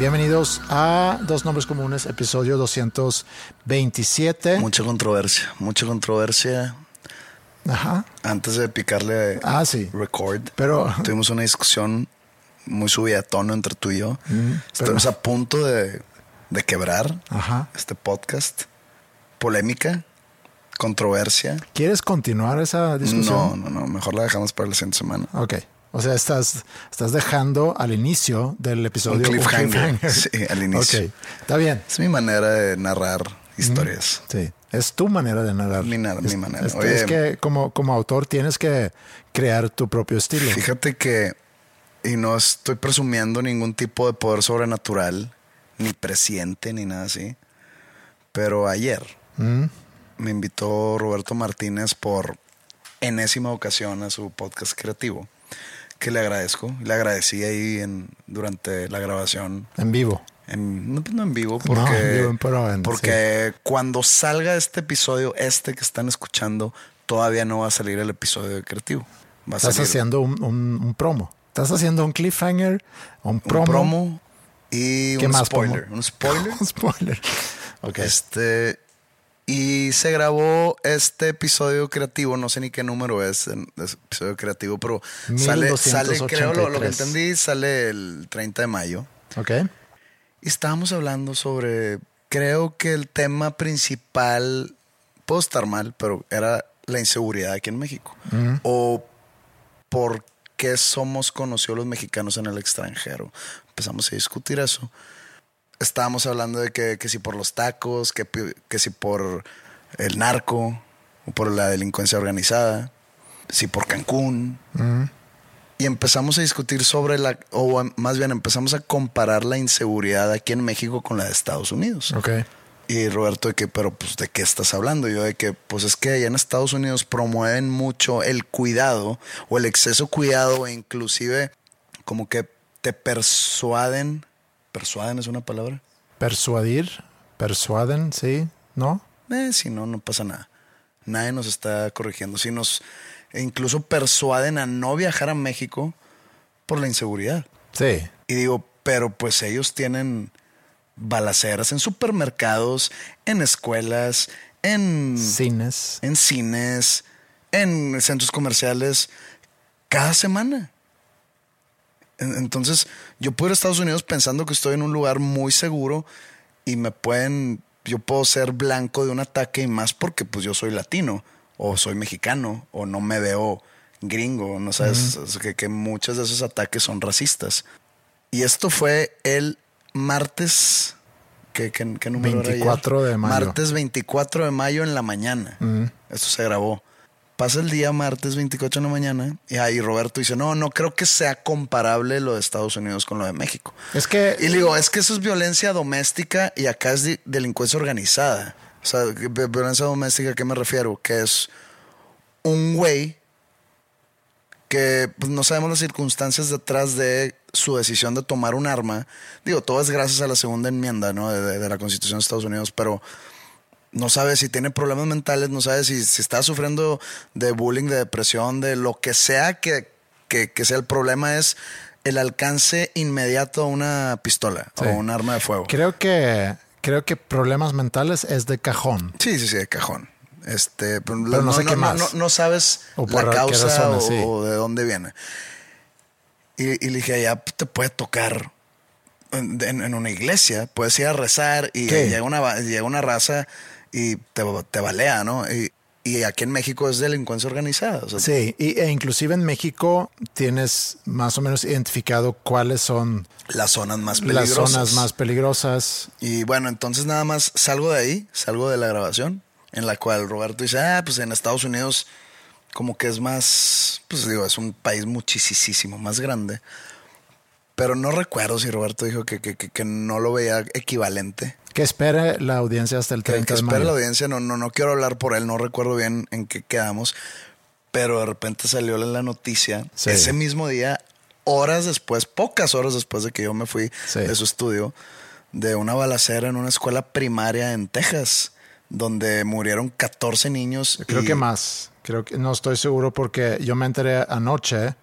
Bienvenidos a Dos Nombres Comunes, episodio 227. Mucha controversia, mucha controversia. Ajá. Antes de picarle Ah, sí. record, Pero- tuvimos una discusión muy subida de tono entre tú y yo. Mm, Estamos a punto de, de quebrar Ajá. este podcast. Polémica, controversia. ¿Quieres continuar esa discusión? No, no, no. Mejor la dejamos para la siguiente semana. Ok. O sea, estás, estás dejando al inicio del episodio Un cliffhanger. Sí, al inicio. Está bien. Es mi manera de narrar historias. Sí, es tu manera de narrar. Mi na- mi Es- manera. Es, Oye. es que como, como autor tienes que crear tu propio estilo. Fíjate que, y no estoy presumiendo ningún tipo de poder sobrenatural, ni presiente, ni nada así, pero ayer Mm, me invitó Roberto Martínez por enésima ocasión a su podcast creativo, que le agradezco. Le agradecí ahí en, durante la grabación. en vivo. En, no, pues no en vivo, No, porque, en vivo, pero en- porque cuando salga este episodio, este que están escuchando, todavía no va a salir el episodio de creativo. Va Estás salir haciendo un, un- un promo. Estás haciendo un cliffhanger, un un promo. promo, y ¿Qué un más spoiler. promo? Un spoiler. un spoiler. Ok. Este. Y se grabó este episodio creativo, no sé ni qué número es el episodio creativo, pero sale, sale, creo, lo, lo que 1283. entendí, sale el 30 de mayo. Ok. Y estábamos hablando sobre, creo que el tema principal, puedo estar mal, pero era la inseguridad aquí en México. O por qué somos conocidos los mexicanos en el extranjero. Empezamos a discutir eso. Estábamos hablando de que, que si por los tacos, que, que si por el narco, o por la delincuencia organizada, si por Cancún. Y empezamos a discutir sobre la, o más bien empezamos a comparar la inseguridad aquí en México con la de Estados Unidos. Ok. Y Roberto de que, pero pues de qué estás hablando? Yo de que, pues es que allá en Estados Unidos promueven mucho el cuidado o el exceso cuidado e inclusive como que te persuaden. ¿Persuaden es una palabra? Persuadir, persuaden, sí, ¿no? Eh, si no, no pasa nada. Nadie nos está corrigiendo. Si nos e incluso persuaden a no viajar a México por la inseguridad. Sí. Y digo, pero pues ellos tienen balaceras en supermercados, en escuelas, en Cines. en cines, en centros comerciales, cada semana. En- Entonces, yo puedo ir a Estados Unidos pensando que estoy en un lugar muy seguro y me pueden, yo puedo ser blanco de un ataque y más porque pues yo soy latino o soy mexicano o no me veo gringo, no sabes, que, que muchos de esos ataques son racistas. Y esto fue el martes, ¿qué, qué, qué número era ayer? 24 de mayo. Martes 24 de mayo en la mañana. Esto se grabó. Pasa el día martes 24 de la mañana y ahí Roberto dice, no, no creo que sea comparable lo de Estados Unidos con lo de México. Es que Y le digo, es que eso es violencia doméstica y acá es delincuencia organizada. O sea, vi- violencia doméstica, ¿a qué me refiero? Que es un güey que pues, no sabemos las circunstancias detrás de su decisión de tomar un arma. Digo, todo es gracias a la segunda enmienda ¿no? de, de- de la Constitución de Estados Unidos, pero no sabe si tiene problemas mentales, no sabe si, si está sufriendo de bullying, de depresión, de lo que sea que, que, que sea el problema es el alcance inmediato a una pistola Sí. o un arma de fuego. Creo que, creo que problemas mentales es de cajón. Sí, sí, sí, de cajón. Este, pero, no sé qué más. No, no sabes O por la causa razones, o, sí. o de dónde viene. Y, y le dije, ya te puede tocar en, en- en una iglesia, puedes ir a rezar y ¿Qué? llega una, llega una raza y te, te balea, ¿no? Y, y aquí en México es delincuencia organizada. o sea, Sí, y, e inclusive en México tienes más o menos identificado cuáles son Las zonas más las peligrosas. zonas más peligrosas. Y bueno, entonces nada más salgo de ahí, salgo de la grabación, en la cual Roberto dice, ah, pues en Estados Unidos como que es más, pues digo, es un país muchísimo más grande. Pero no recuerdo si Roberto dijo que, que, que- que no lo veía equivalente. Que espere la audiencia hasta el Que, 30 que de espera mayo. la audiencia, no, no, no quiero hablar por él, no recuerdo bien en qué quedamos. Pero de repente salió la noticia Sí. ese mismo día, horas después, pocas horas después de que yo me fui Sí. de su estudio, de una balacera en una escuela primaria en Texas, donde murieron 14 niños. Creo y- que más. Creo que no estoy seguro porque yo me enteré anoche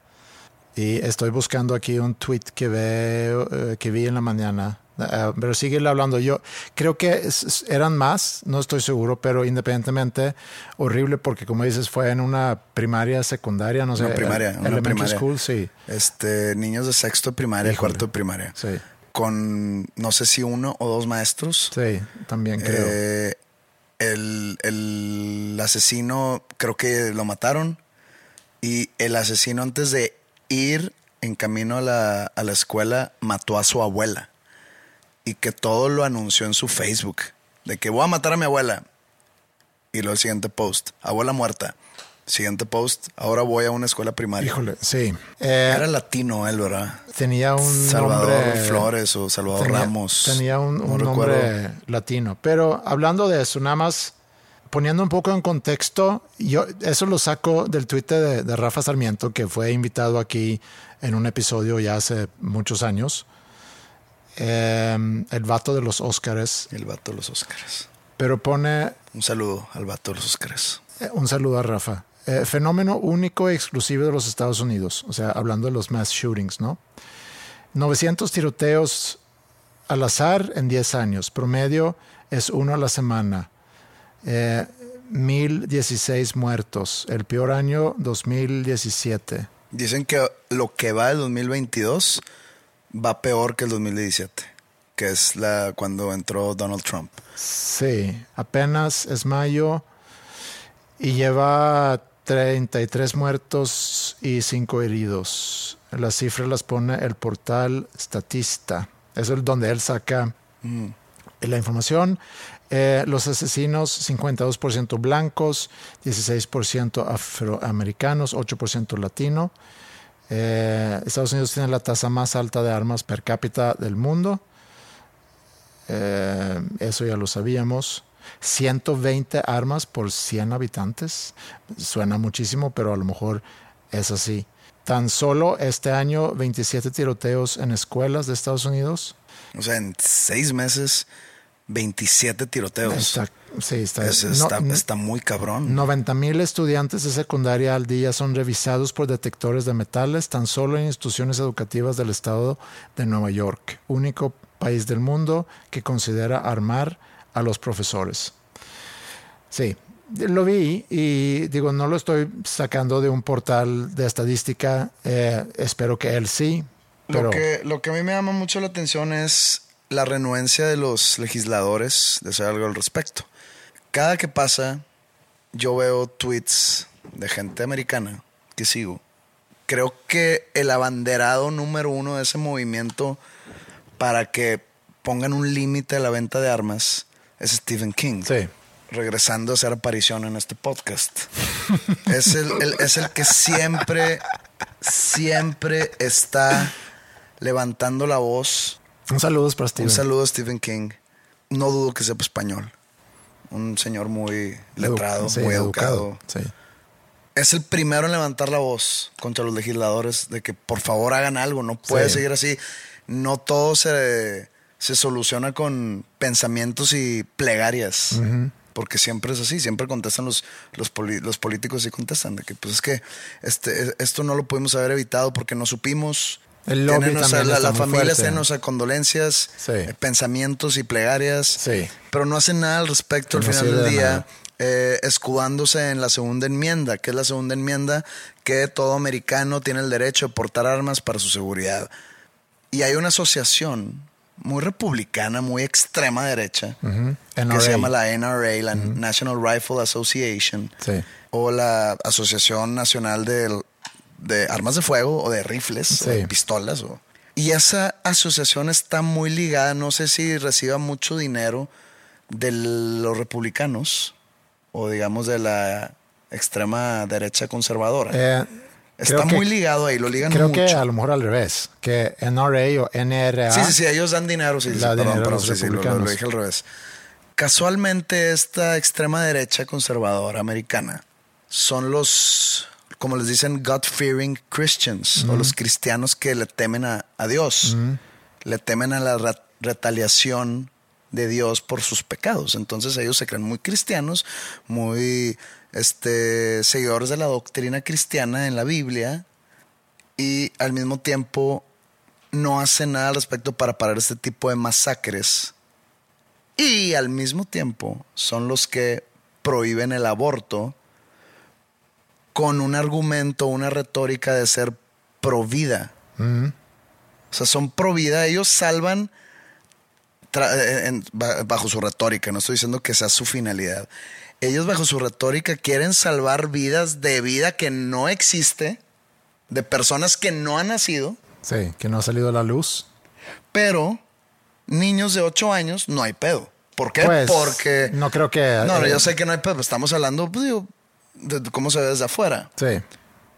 y estoy buscando aquí un tweet que veo, eh, que vi en la mañana. Eh, pero sigue hablando. Yo creo que eran más, no estoy seguro, pero independientemente horrible porque como dices fue en una primaria, secundaria, no sé, Una primaria, eh, una elementary primaria. school, sí, Este, niños de sexto primaria, Híjole. cuarto de primaria. sí, Con no sé si uno o dos maestros. sí, también creo. Eh, el, el asesino creo que lo mataron y el asesino antes de ir en camino a la, a la escuela mató a su abuela y que todo lo anunció en su Facebook de que voy a matar a mi abuela. Y luego el siguiente post abuela muerta. Siguiente post ahora voy a una escuela primaria. Híjole, sí. Eh, era latino él verdad tenía un Salvador nombre- Flores o Salvador tenía, Ramos. Tenía un, No un nombre latino. Pero hablando de eso, nada más poniendo un poco en contexto, yo eso lo saco del Twitter de, de Rafa Sarmiento, que fue invitado aquí en un episodio ya hace muchos años. Eh, el vato de los Óscares, el vato de los Óscares pero pone un saludo al vato de los Óscares eh, un saludo a Rafa. Eh, fenómeno único y exclusivo de los Estados Unidos, o sea, hablando de los mass shootings, ¿no? 900 tiroteos al azar en 10 años, promedio es uno a la semana. Eh, 1016 muertos, el peor año 2017. Dicen que lo que va del 2022 va peor que el 2017, que es la cuando entró Donald Trump. Sí, apenas es mayo y lleva 33 muertos y 5 heridos. Las cifras las pone el portal Statista. Es el donde él saca la información. Eh, los asesinos, 52% blancos, 16% afroamericanos, 8% latino. Eh, Estados Unidos tiene la tasa más alta de armas per cápita del mundo. Eh, eso ya lo sabíamos. 120 armas por 100 habitantes. Suena muchísimo, pero a lo mejor es así. Tan solo este año 27 tiroteos en escuelas de Estados Unidos. O sea, en seis meses, 27 tiroteos. Está, sí, está, Es- no- está, no- está muy cabrón. 90 mil estudiantes de secundaria al día son revisados por detectores de metales tan solo en instituciones educativas del estado de Nueva York, único país del mundo que considera armar a los profesores. Sí, lo vi y digo, no lo estoy sacando de un portal de estadística, eh, espero que él sí, pero Lo, que, lo que a mí me llama mucho la atención es la renuencia de los legisladores de hacer algo al respecto. Cada que pasa, yo veo tweets de gente americana que sigo. Creo que el abanderado número uno de ese movimiento para que pongan un límite a la venta de armas es Stephen King. sí, Regresando a hacer aparición en este podcast. es, el, el- es el que siempre, siempre está levantando la voz. Un saludo para Steven. Un saludo a Stephen King. No dudo que sepa español. Un señor muy letrado, Sí, muy educado. Sí. Es el primero en levantar la voz contra los legisladores de que por favor hagan algo. No puede Sí. seguir así. No todo se, se soluciona con pensamientos y plegarias. porque siempre es así, siempre contestan los, los, poli- los políticos y contestan de que pues es que este, esto no lo pudimos haber evitado porque no supimos. El lobby Tienen, o sea, la, familia fuerte. tiene, o sea, condolencias, Sí. eh, pensamientos y plegarias, Sí. pero no hacen nada al respecto Que al no final del de día, eh, escudándose en la segunda enmienda, que es la segunda enmienda que todo americano tiene el derecho de portar armas para su seguridad. Y hay una asociación muy republicana, muy extrema derecha, que se llama la NRA, la National Rifle Association, Sí. o la Asociación Nacional del- de Armas de Fuego o de Rifles, o de Sí. pistolas. o- Y esa asociación está muy ligada, no sé si reciba mucho dinero de los republicanos o digamos de la extrema derecha conservadora. Eh, está creo que- muy ligado ahí, lo ligan Creo mucho. que a lo mejor al revés, que NRA o NRA. Sí, sí, sí, ellos dan dinero, sí, sí, perdón, dinero perdón, los sí, sí, lo- lo dije al revés. Casualmente esta extrema derecha conservadora americana son los, como les dicen, God-fearing Christians, o los cristianos que le temen a, a Dios, le temen a la re- retaliación de Dios por sus pecados. Entonces ellos se creen muy cristianos, muy este, seguidores de la doctrina cristiana en la Biblia y al mismo tiempo no hacen nada al respecto para parar este tipo de masacres. Y al mismo tiempo son los que prohíben el aborto con un argumento, una retórica de ser pro vida. O sea, son pro vida. Ellos salvan eh, en- bajo su retórica. No estoy diciendo que sea su finalidad. Ellos bajo su retórica quieren salvar vidas de vida que no existe, de personas que no han nacido. Sí, que no ha salido a la luz. Pero niños de 8 años no hay pedo. ¿Por qué? Pues, Porque. no creo que- No, no, eh, yo sé que no hay pedo. Estamos hablando pues, digo, de cómo se ve desde afuera. Sí.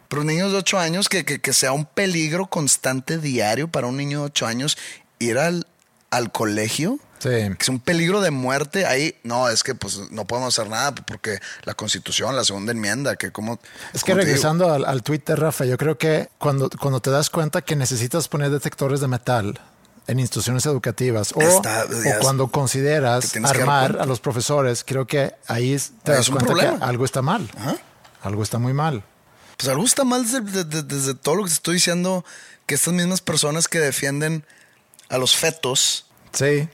Pero niños de 8 años, que, que, que sea un peligro constante diario para un niño de 8 años ir al, al colegio. Sí. Que es un peligro de muerte. Ahí, no, es que pues no podemos hacer nada porque la constitución, la segunda enmienda, que como. Es que regresando al, al de Rafa, yo creo que cuando, cuando te das cuenta que necesitas poner detectores de metal en instituciones educativas o, Está- o cuando consideras armar a los profesores, creo que ahí es- te das cuenta que algo está mal. Ajá. Algo está muy mal. Pues algo está mal desde, desde- desde todo lo que te estoy diciendo, que estas mismas personas que defienden a los fetos, Sí.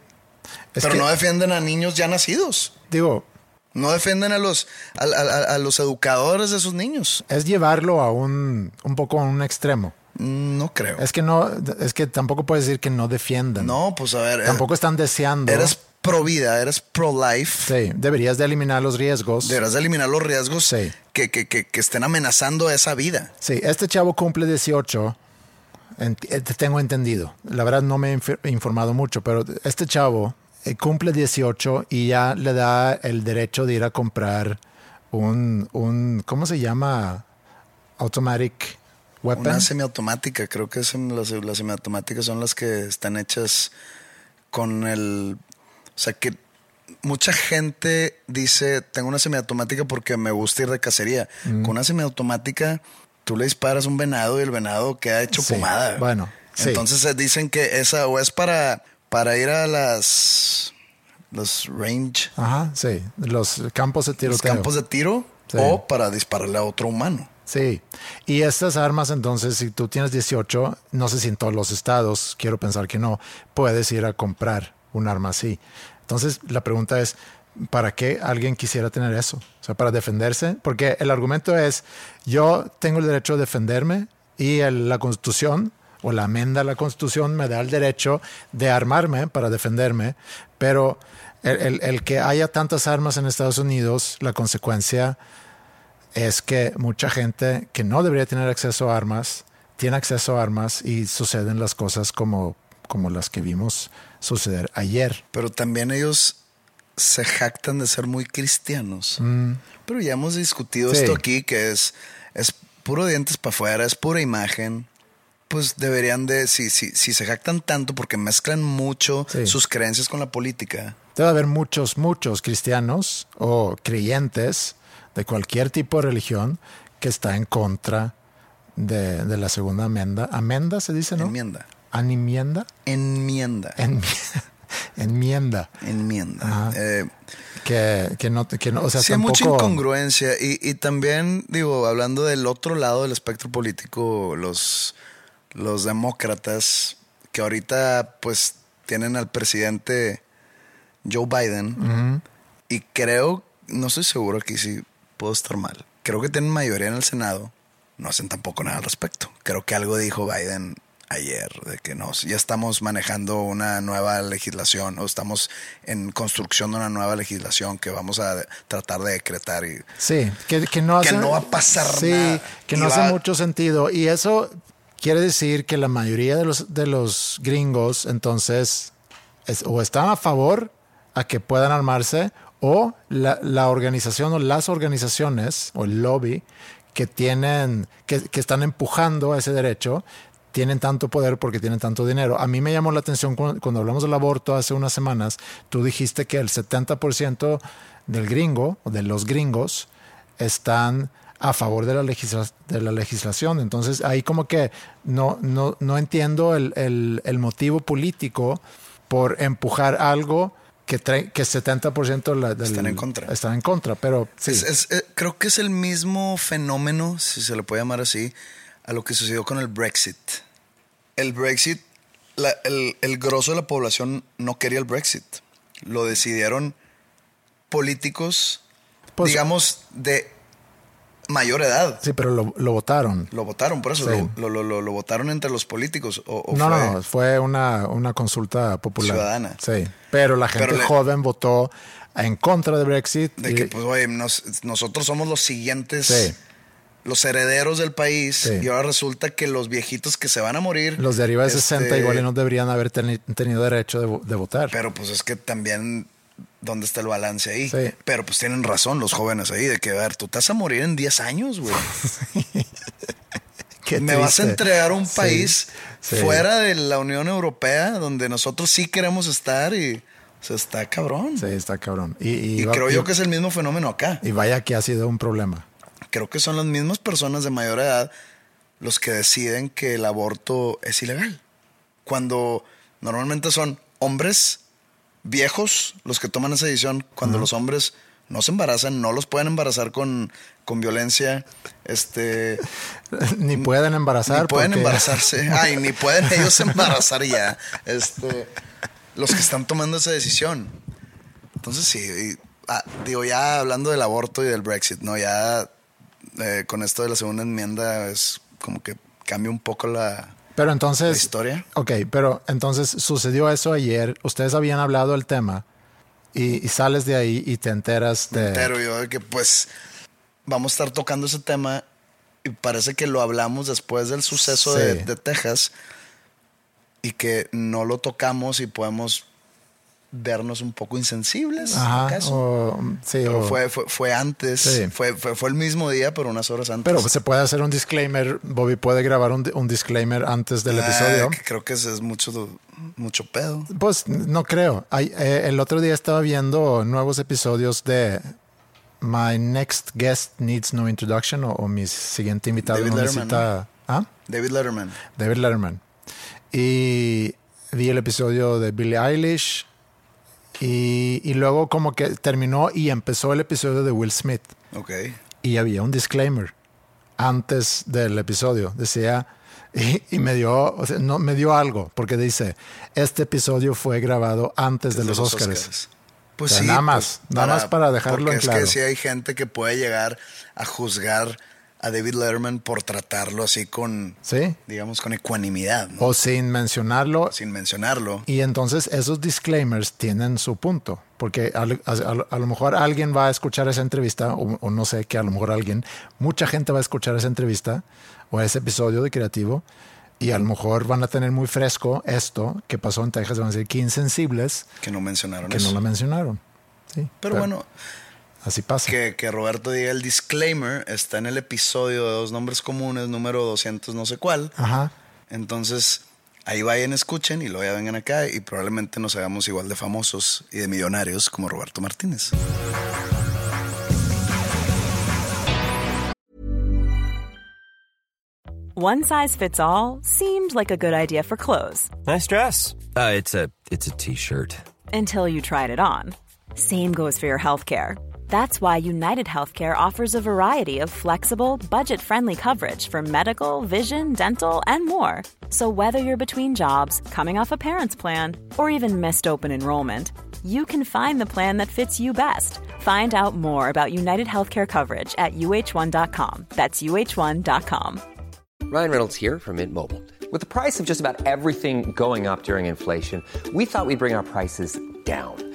Es pero que, no defienden a niños ya nacidos. digo, No defienden a los, a, a- a- a los educadores de esos niños. es llevarlo a un, un poco a un extremo. No creo. Es que no, es que tampoco puedes decir que no defiendan. no, pues a ver. eh, Tampoco están deseando. Eres pro vida, eres pro life. Sí, deberías de eliminar los riesgos. Deberás de eliminar los riesgos Sí. que, que- que- que estén amenazando esa vida. Sí, este chavo cumple 18. ent- eh, tengo entendido. La verdad no me he inf- informado mucho, pero este chavo eh, cumple 18 y ya le da el derecho de ir a comprar un, un ¿cómo se llama? Automatic weapon. Una semiautomática, creo que es en las, las semiautomáticas son las que están hechas con el. O sea, que mucha gente dice: Tengo una semiautomática porque me gusta ir de cacería. Mm. Con una semiautomática, tú le disparas un venado y el venado queda hecho Sí, pomada. bueno, sí. Entonces eh, dicen que esa o es para, para ir a las. Los range, Ajá, sí. Los campos de los tiroteo. campos de tiro, Sí. o para dispararle a otro humano. Sí. Y estas armas, entonces, si tú tienes 18, no sé si en todos los estados, quiero pensar que no, puedes ir a comprar un arma así. Entonces, la pregunta es, ¿para qué alguien quisiera tener eso? O sea, para defenderse. Porque el argumento es, yo tengo el derecho a defenderme y la constitución o la amenda a la constitución me da el derecho de armarme para defenderme, pero el- el que haya tantas armas en Estados Unidos, la consecuencia es que mucha gente que no debería tener acceso a armas tiene acceso a armas y suceden las cosas como, como las que vimos suceder ayer. Pero también ellos se jactan de ser muy cristianos. Pero ya hemos discutido Mm. Sí. esto aquí, que es, es puro dientes para afuera, es pura imagen. Pues deberían de, si, si, si se jactan tanto porque mezclan mucho Sí. sus creencias con la política. Debe haber muchos, muchos cristianos o creyentes de cualquier tipo de religión que está en contra de, de la segunda amenda. Amenda se dice, ¿no? Enmienda. Animienda. Enmienda. Enmi- enmienda. Enmienda. Ajá. Eh, que, que no, que no, o sea, sí, hay mucha incongruencia. Y, y también, digo, hablando del otro lado del espectro político, los, los demócratas, que ahorita pues tienen al presidente Joe Biden, y creo, no estoy seguro aquí si puedo estar mal, creo que tienen mayoría en el Senado, no hacen tampoco nada al respecto. Creo que algo dijo Biden ayer, de que nos, ya estamos manejando una nueva legislación o estamos en construcción de una nueva legislación que vamos a tratar de decretar y Sí, que, que no que hace... no va a pasar sí, nada. que no va- hace mucho sentido. Y eso quiere decir que la mayoría de los, de los gringos entonces es- o están a favor a que puedan armarse o la, organización o las organizaciones o el lobby que tienen, que, están empujando a ese derecho, tienen tanto poder porque tienen tanto dinero. A mí me llamó la atención cuando, hablamos del aborto hace unas semanas, tú dijiste que el 70% del gringo o de los gringos están a favor de la, legisla- de la legislación. Entonces ahí como que no, no, no entiendo el- el motivo político por empujar algo que, que 70% de la- del- Están en contra. Están en contra, pero sí. Es- es- eh, creo que es el mismo fenómeno, si se le puede llamar así, a lo que sucedió con el Brexit. El Brexit, la- el, el grosso de la población no quería el Brexit. Lo decidieron políticos, Pues- digamos, de mayor edad. Sí, pero lo, lo votaron. Lo votaron, por eso Sí. lo, lo- lo- lo votaron entre los políticos. O, o No, fue- no, fue una, una consulta popular. Ciudadana. Sí, pero la gente Pero le- joven votó en contra de Brexit. De y- que, pues, oye, nos- nosotros somos los siguientes, Sí. los herederos del país. Sí. Y ahora resulta que los viejitos que se van a morir. los de arriba de este, 60 igual y no deberían haber teni- tenido derecho de, de votar. Pero pues es que también, ¿dónde está el balance ahí? Sí. Pero pues tienen razón los jóvenes ahí, de que, a ver, tú te vas a morir en 10 años, güey. Qué Me vas a entregar un país sí. fuera de la Unión Europea, donde nosotros sí queremos estar y... O sea, está cabrón. Sí, está cabrón. Y, y Y va- creo yo que es el mismo fenómeno acá. Y vaya que ha sido un problema. creo que son las mismas personas de mayor edad los que deciden que el aborto es ilegal. Cuando normalmente son hombres viejos los que toman esa decisión, cuando los hombres no se embarazan, no los pueden embarazar con, con violencia, este, ni pueden embarazar. ni pueden porque- embarazarse, ay, ni pueden ellos embarazar ya, este, los que están tomando esa decisión. Entonces sí, y, ah, digo, ya hablando del aborto y del Brexit, ¿no? Ya eh, con esto de la segunda enmienda es como que cambia un poco la, Pero la entonces. historia. Ok, pero entonces sucedió eso ayer. Ustedes habían hablado del tema y, y sales de ahí y te enteras de. Me entero yo de que pues vamos a estar tocando ese tema y parece que lo hablamos después del suceso de Texas y que no lo tocamos y podemos vernos un poco insensibles. Ajá. ¿acaso? O, sí, Pero o- fue, fue, fue antes, Sí. fue, fue, fue el mismo día, pero unas horas antes. pero se puede hacer un disclaimer. Bobby puede grabar un, un disclaimer antes del Ah, episodio. que creo que ese es mucho, mucho pedo. Pues no creo. Hay- eh, el otro día estaba viendo nuevos episodios de My Next Guest Needs No Introduction o, o mi siguiente invitado David no Letterman, necesita. ¿Ah? David Letterman. David Letterman. Y vi el episodio de Billie Eilish. Y, y luego como que terminó y empezó el episodio de Will Smith. Ok. Y había un disclaimer antes del episodio. Decía, y, y me dio, o sea, no, me dio algo, porque dice, este episodio fue grabado antes de Desde los, Oscars. Pues O sea, sí. nada más, pues, nada más para dejarlo porque en es claro. que sí hay gente que puede llegar a juzgar a David Letterman por tratarlo así con, ¿Sí? digamos, con ecuanimidad, ¿no? O sin mencionarlo. sin mencionarlo. Y entonces esos disclaimers tienen su punto, porque a, a- a lo mejor alguien va a escuchar esa entrevista, o, o no sé, que a lo mejor alguien, mucha gente va a escuchar esa entrevista o ese episodio de Creativo, y a lo mejor van a tener muy fresco esto que pasó en Texas, van a decir que insensibles Que no mencionaron que eso. no lo mencionaron. Sí, Pero bueno, así pasa. que, que Roberto diga el disclaimer está en el episodio de Dos Nombres Comunes, número 200 no sé cuál. Ajá. Entonces, ahí vayan, escuchen y luego ya vengan acá y probablemente nos hagamos igual de famosos y de millonarios como Roberto Martínez. One size fits all seemed like a good idea for clothes Nice dress. Uh, it's a it's a t-shirt. until you tried it on. Same goes for your healthcare. That's why United Healthcare offers a variety of flexible, budget friendly coverage for medical, vision, dental, and more. So, whether you're between jobs, coming off a parent's plan, or even missed open enrollment, you can find the plan that fits you best. Find out more about United Healthcare coverage at uh1.com. That's uh1.com. Ryan Reynolds here from Mint Mobile. With the price of just about everything going up during inflation, we thought we'd bring our prices down.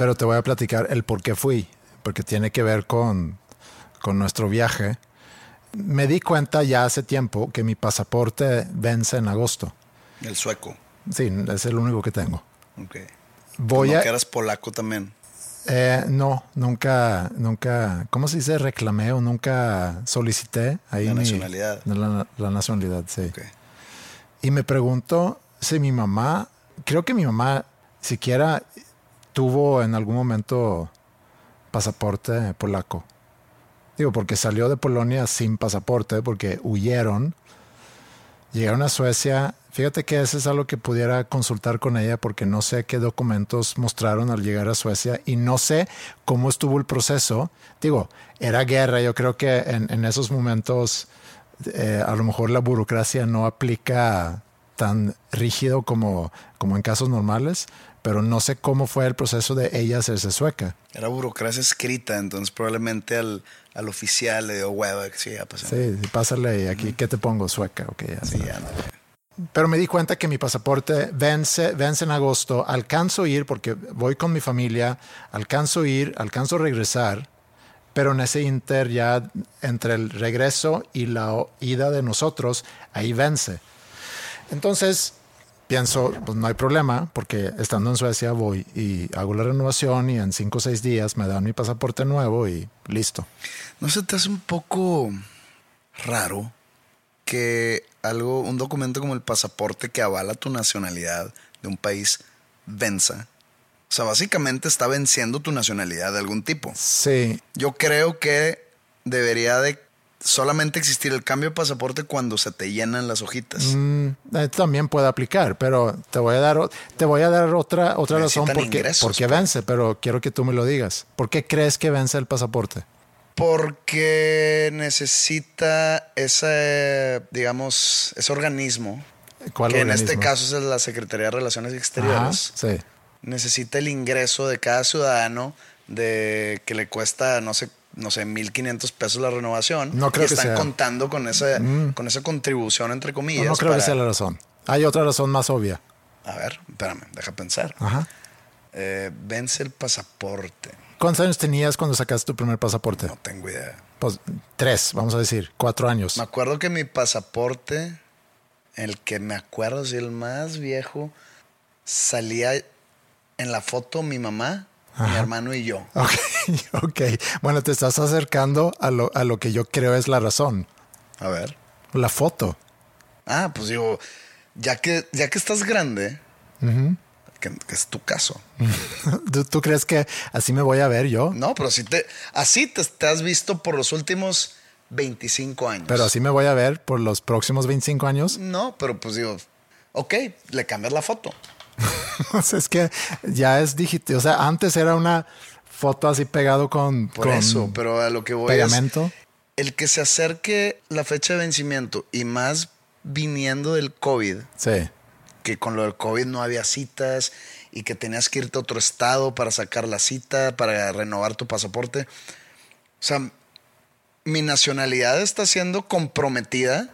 pero te voy a platicar el por qué fui, porque tiene que ver con, con nuestro viaje. Me di cuenta ya hace tiempo que mi pasaporte vence en agosto. El sueco. Sí, es el único que tengo. Ok. Voy a... que eras polaco también. Eh, no, nunca, nunca, ¿cómo se dice? Reclamé o nunca solicité ahí La mi- nacionalidad. La, la nacionalidad, sí. Ok. Y me pregunto si mi mamá, creo que mi mamá siquiera tuvo en algún momento pasaporte polaco. Digo, porque salió de Polonia sin pasaporte, porque huyeron, llegaron a Suecia. Fíjate que eso es algo que pudiera consultar con ella, porque no sé qué documentos mostraron al llegar a Suecia y no sé cómo estuvo el proceso. Digo, era guerra, yo creo que en, esos momentos eh, a lo mejor la burocracia no aplica tan rígido como, como en casos normales, pero no sé cómo fue el proceso de ella hacerse sueca. Era burocracia escrita, entonces probablemente al, al oficial le dio hueva que sí, ya pasó. Sí, pásale aquí, ¿qué te pongo? Sueca, ok, ya Sí, ya, no. Pero me di cuenta que mi pasaporte vence, vence en agosto. Alcanzo a ir porque voy con mi familia, alcanzo a ir, alcanzo a regresar, pero en ese inter ya entre el regreso y la ida de nosotros, ahí vence. Entonces pienso, pues no hay problema, porque estando en Suecia voy y hago la renovación y en cinco o seis días me dan mi pasaporte nuevo y listo. ¿No se te hace un poco raro que algo, un documento como el pasaporte que avala tu nacionalidad de un país venza? O sea, básicamente está venciendo tu nacionalidad de algún tipo. Sí, Yo creo que debería de solamente existir el cambio de pasaporte cuando se te llenan las hojitas. Mm, también puede aplicar, pero te voy a dar, te voy a dar otra, otra razón porque, ingresos, porque pues. vence, pero quiero que tú me lo digas. ¿Por qué crees que vence el pasaporte? Porque necesita ese, digamos, ese organismo, ¿Cuál que en este caso es la Secretaría de Relaciones Ajá, Exteriores. sí. necesita el ingreso de cada ciudadano de que le cuesta, no sé, no sé, 1.500 pesos la renovación. No creo y que están sea. Mm. contando con, ese, con esa contribución, entre comillas. no creo que para- sea la razón. Hay otra razón más obvia. A ver, espérame, deja pensar. Ajá. Eh, vence el pasaporte. ¿Cuántos años tenías cuando sacaste tu primer pasaporte? No tengo idea. Pues tres, vamos a decir, cuatro años. Me acuerdo que mi pasaporte, el que me acuerdo, sí, el más viejo, salía en la foto mi mamá, mi hermano y yo. Ok, ok. Bueno, te estás acercando a lo, a lo que yo creo es la razón. A ver. La foto. Ah, pues digo, ya que, ya que estás grande, que, que es tu caso. ¿Tú, tú crees que así me voy a ver yo? No, pero si te, así te, te has visto por los últimos 25 años. Pero así me voy a ver por los próximos 25 años. No, pero pues digo, ok, le cambias la foto. O sea, es que ya es digital. O sea, antes era una foto así pegado con, Por con eso, pero a lo que voy pegamento. es el que se acerque la fecha de vencimiento y más viniendo del COVID, Sí. que con lo del COVID no había citas y que tenías que irte a otro estado para sacar la cita, para renovar tu pasaporte. O sea, mi nacionalidad está siendo comprometida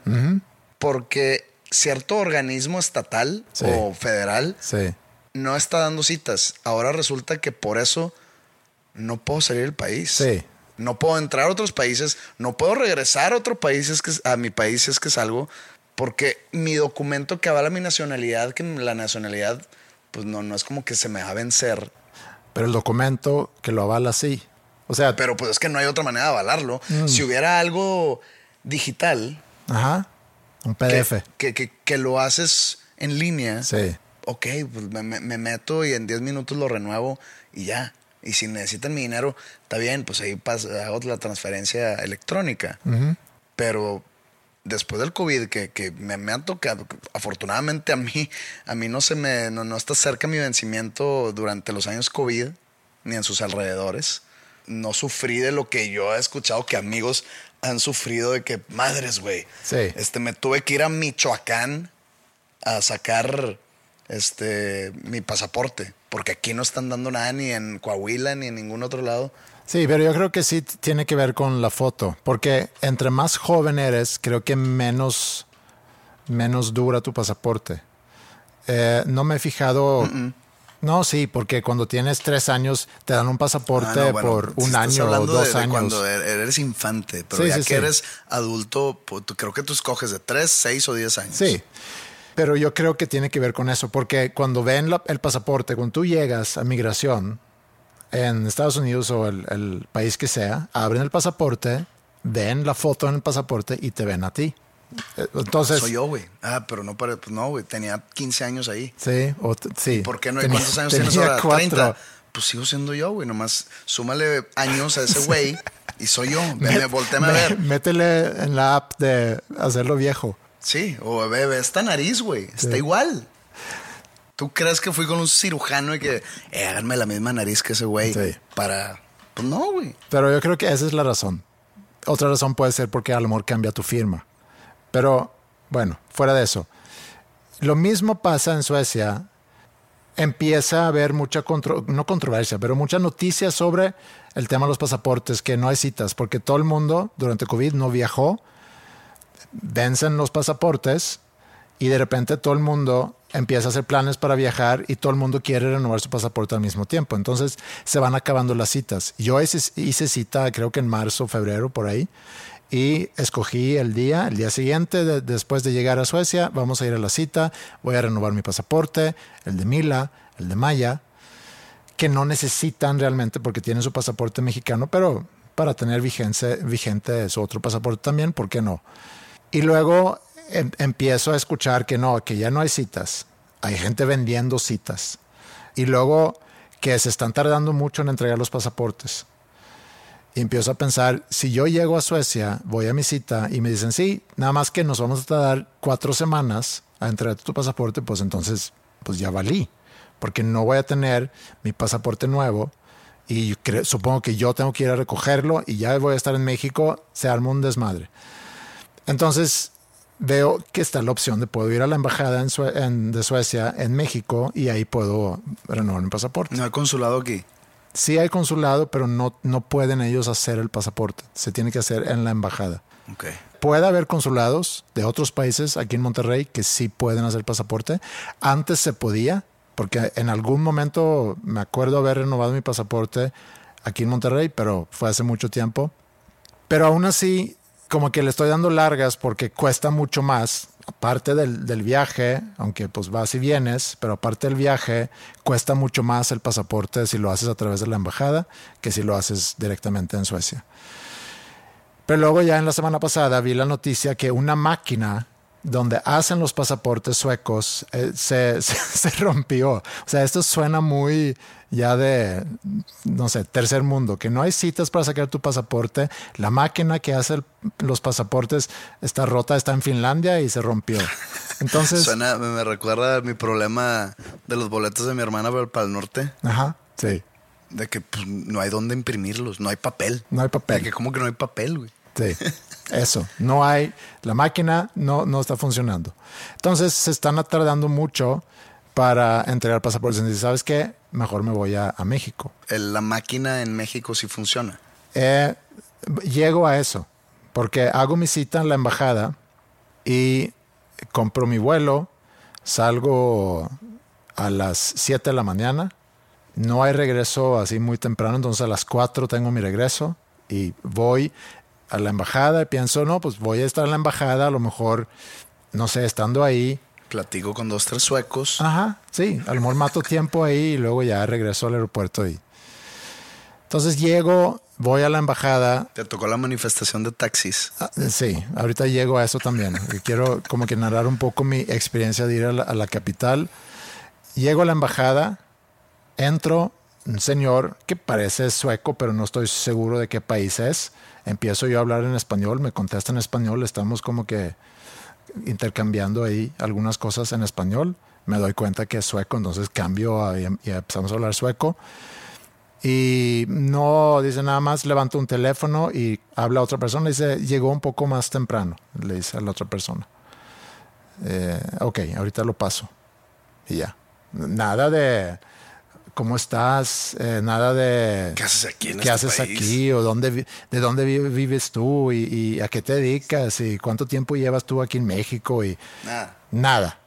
porque cierto organismo estatal Sí. o federal Sí. no está dando citas. Ahora resulta que por eso no puedo salir del país. Sí. No puedo entrar a otros países, no puedo regresar a otro país, es que, a mi país si es que salgo, porque mi documento que avala mi nacionalidad, que la nacionalidad, pues no, no es como que se me va a vencer. pero el documento que lo avala sí. O sea, Pero pues es que no hay otra manera de avalarlo. Mm. Si hubiera algo digital ajá, un que, PDF. que, que- que lo haces en línea, Sí. ok, pues me, me- me meto y en 10 minutos lo renuevo y ya. Y si necesitan mi dinero, está bien, pues ahí pas- hago la transferencia electrónica. Pero después del COVID, que, que me, me han tocado, afortunadamente a mí, a mí no se me, no, no está cerca mi vencimiento durante los años COVID, ni en sus alrededores. No sufrí de lo que yo he escuchado que amigos han sufrido de que, madres, güey. Sí. Este, me tuve que ir a Michoacán a sacar este mi pasaporte. Porque aquí no están dando nada ni en Coahuila ni en ningún otro lado. Sí, pero yo creo que sí tiene que ver con la foto, porque entre más joven eres, creo que menos, menos dura tu pasaporte. Eh, no me he fijado. No, sí, porque cuando tienes tres años te dan un pasaporte Ah, no, bueno, por un año o dos de- de años. Cuando er- eres infante, pero Sí, ya sí, que sí. eres adulto, pues, creo que tú escoges de tres, seis o diez años. Sí, pero yo creo que tiene que ver con eso, porque cuando ven la- el pasaporte, cuando tú llegas a migración en Estados Unidos o el, el país que sea, abren el pasaporte, ven la foto en el pasaporte y te ven a ti. Entonces, Soy yo, güey. Ah, pero no, pare- pues no, güey. Tenía 15 años ahí. sí, o sí. ¿Por qué no? ¿Y Tenía- ¿Cuántos años tienes ahora? cuatro. 30. Pues sigo siendo yo, güey. Nomás súmale años a ese güey y soy yo. Met- volteame a me- ver. Métele en la app de hacerlo viejo. Sí, o ve esta nariz, güey. Está igual. ¿Tú crees que fui con un cirujano y que eh, háganme la misma nariz que ese güey? Sí. Para. Pues no, güey. Pero yo creo que esa es la razón. Otra razón puede ser porque a lo mejor cambia tu firma. Pero bueno, fuera de eso. Lo mismo pasa en Suecia. Empieza a haber mucha, contro- no controversia, pero mucha noticia sobre el tema de los pasaportes, que no hay citas, porque todo el mundo durante COVID no viajó, vencen los pasaportes y de repente todo el mundo empieza a hacer planes para viajar y todo el mundo quiere renovar su pasaporte al mismo tiempo. Entonces se van acabando las citas. Yo hice, hice cita creo que en marzo, febrero, por ahí, y escogí el día, el día siguiente, de- después de llegar a Suecia, vamos a ir a la cita, voy a renovar mi pasaporte, el de Mila, el de Maya, que no necesitan realmente porque tienen su pasaporte mexicano, pero para tener vigencia, vigente su otro pasaporte también, ¿por qué no? Y luego em- empiezo a escuchar que no, que ya no hay citas. Hay gente vendiendo citas. Y luego que se están tardando mucho en entregar los pasaportes. Y empiezo a pensar, si yo llego a Suecia, voy a mi cita y me dicen, sí, nada más que nos vamos a tardar cuatro semanas a entregar tu pasaporte, pues entonces, pues ya valí. Porque no voy a tener mi pasaporte nuevo y supongo que yo tengo que ir a recogerlo y ya voy a estar en México, se arma un desmadre. Entonces veo que está la opción de puedo ir a la embajada de Suecia en México y ahí puedo renovar mi pasaporte. No hay consulado aquí. Sí hay consulado, pero no, no pueden ellos hacer el pasaporte. Se tiene que hacer en la embajada. Puede haber consulados de otros países aquí en Monterrey que sí pueden hacer pasaporte. Antes se podía, porque en algún momento me acuerdo haber renovado mi pasaporte aquí en Monterrey, pero fue hace mucho tiempo. Pero aún así, como que le estoy dando largas porque cuesta mucho más, aparte del, del viaje, aunque pues vas y vienes, pero aparte del viaje, cuesta mucho más el pasaporte si lo haces a través de la embajada que si lo haces directamente en Suecia. Pero luego ya en la semana pasada vi la noticia que una máquina donde hacen los pasaportes suecos eh, se, se, se rompió. O sea, esto suena muy ya de, no sé, tercer mundo, que no hay citas para sacar tu pasaporte. La máquina que hace el- los pasaportes está rota, está en Finlandia y se rompió. Entonces, Suena, me, me recuerda a mi problema de los boletos de mi hermana para, para el norte. ajá, sí, De que pues, no hay dónde imprimirlos, no hay papel. no hay papel. De que como que no hay papel, güey. Sí, eso. No hay, la máquina no, no está funcionando. Entonces se están tardando mucho para entregar pasaportes. Y ¿sabes qué? Mejor me voy a, a México. La máquina en México sí funciona. Eh, llego a eso, porque hago mi cita en la embajada y compro mi vuelo, salgo a las 7 de la mañana, no hay regreso así muy temprano, entonces a las 4 tengo mi regreso y voy a la embajada y pienso, no, pues voy a estar en la embajada, a lo mejor, no sé, estando ahí. Platico con dos, tres suecos. Ajá, sí, a lo mejor mato tiempo ahí y luego ya regreso al aeropuerto y, Entonces llego, voy a la embajada. Te tocó la manifestación de taxis. Ah, Sí, ahorita llego a eso también. Quiero como que narrar un poco mi experiencia de ir a la, a la capital. Llego a la embajada, entro, un señor que parece sueco, pero no estoy seguro de qué país es. Empiezo yo a hablar en español, me contesta en español, estamos como que intercambiando ahí algunas cosas en español. Me doy cuenta que es sueco, entonces cambio y empezamos a hablar sueco. Y no dice nada más, levanta un teléfono y habla a otra persona. Dice, llegó un poco más temprano, le dice a la otra persona. Eh, ok, ahorita lo paso. Y ya. Nada de cómo estás, eh, nada de ¿Qué haces aquí en qué este haces país? aquí o dónde, de dónde vi- vives tú y, y a qué te dedicas y cuánto tiempo llevas tú aquí en México y Nada. nada.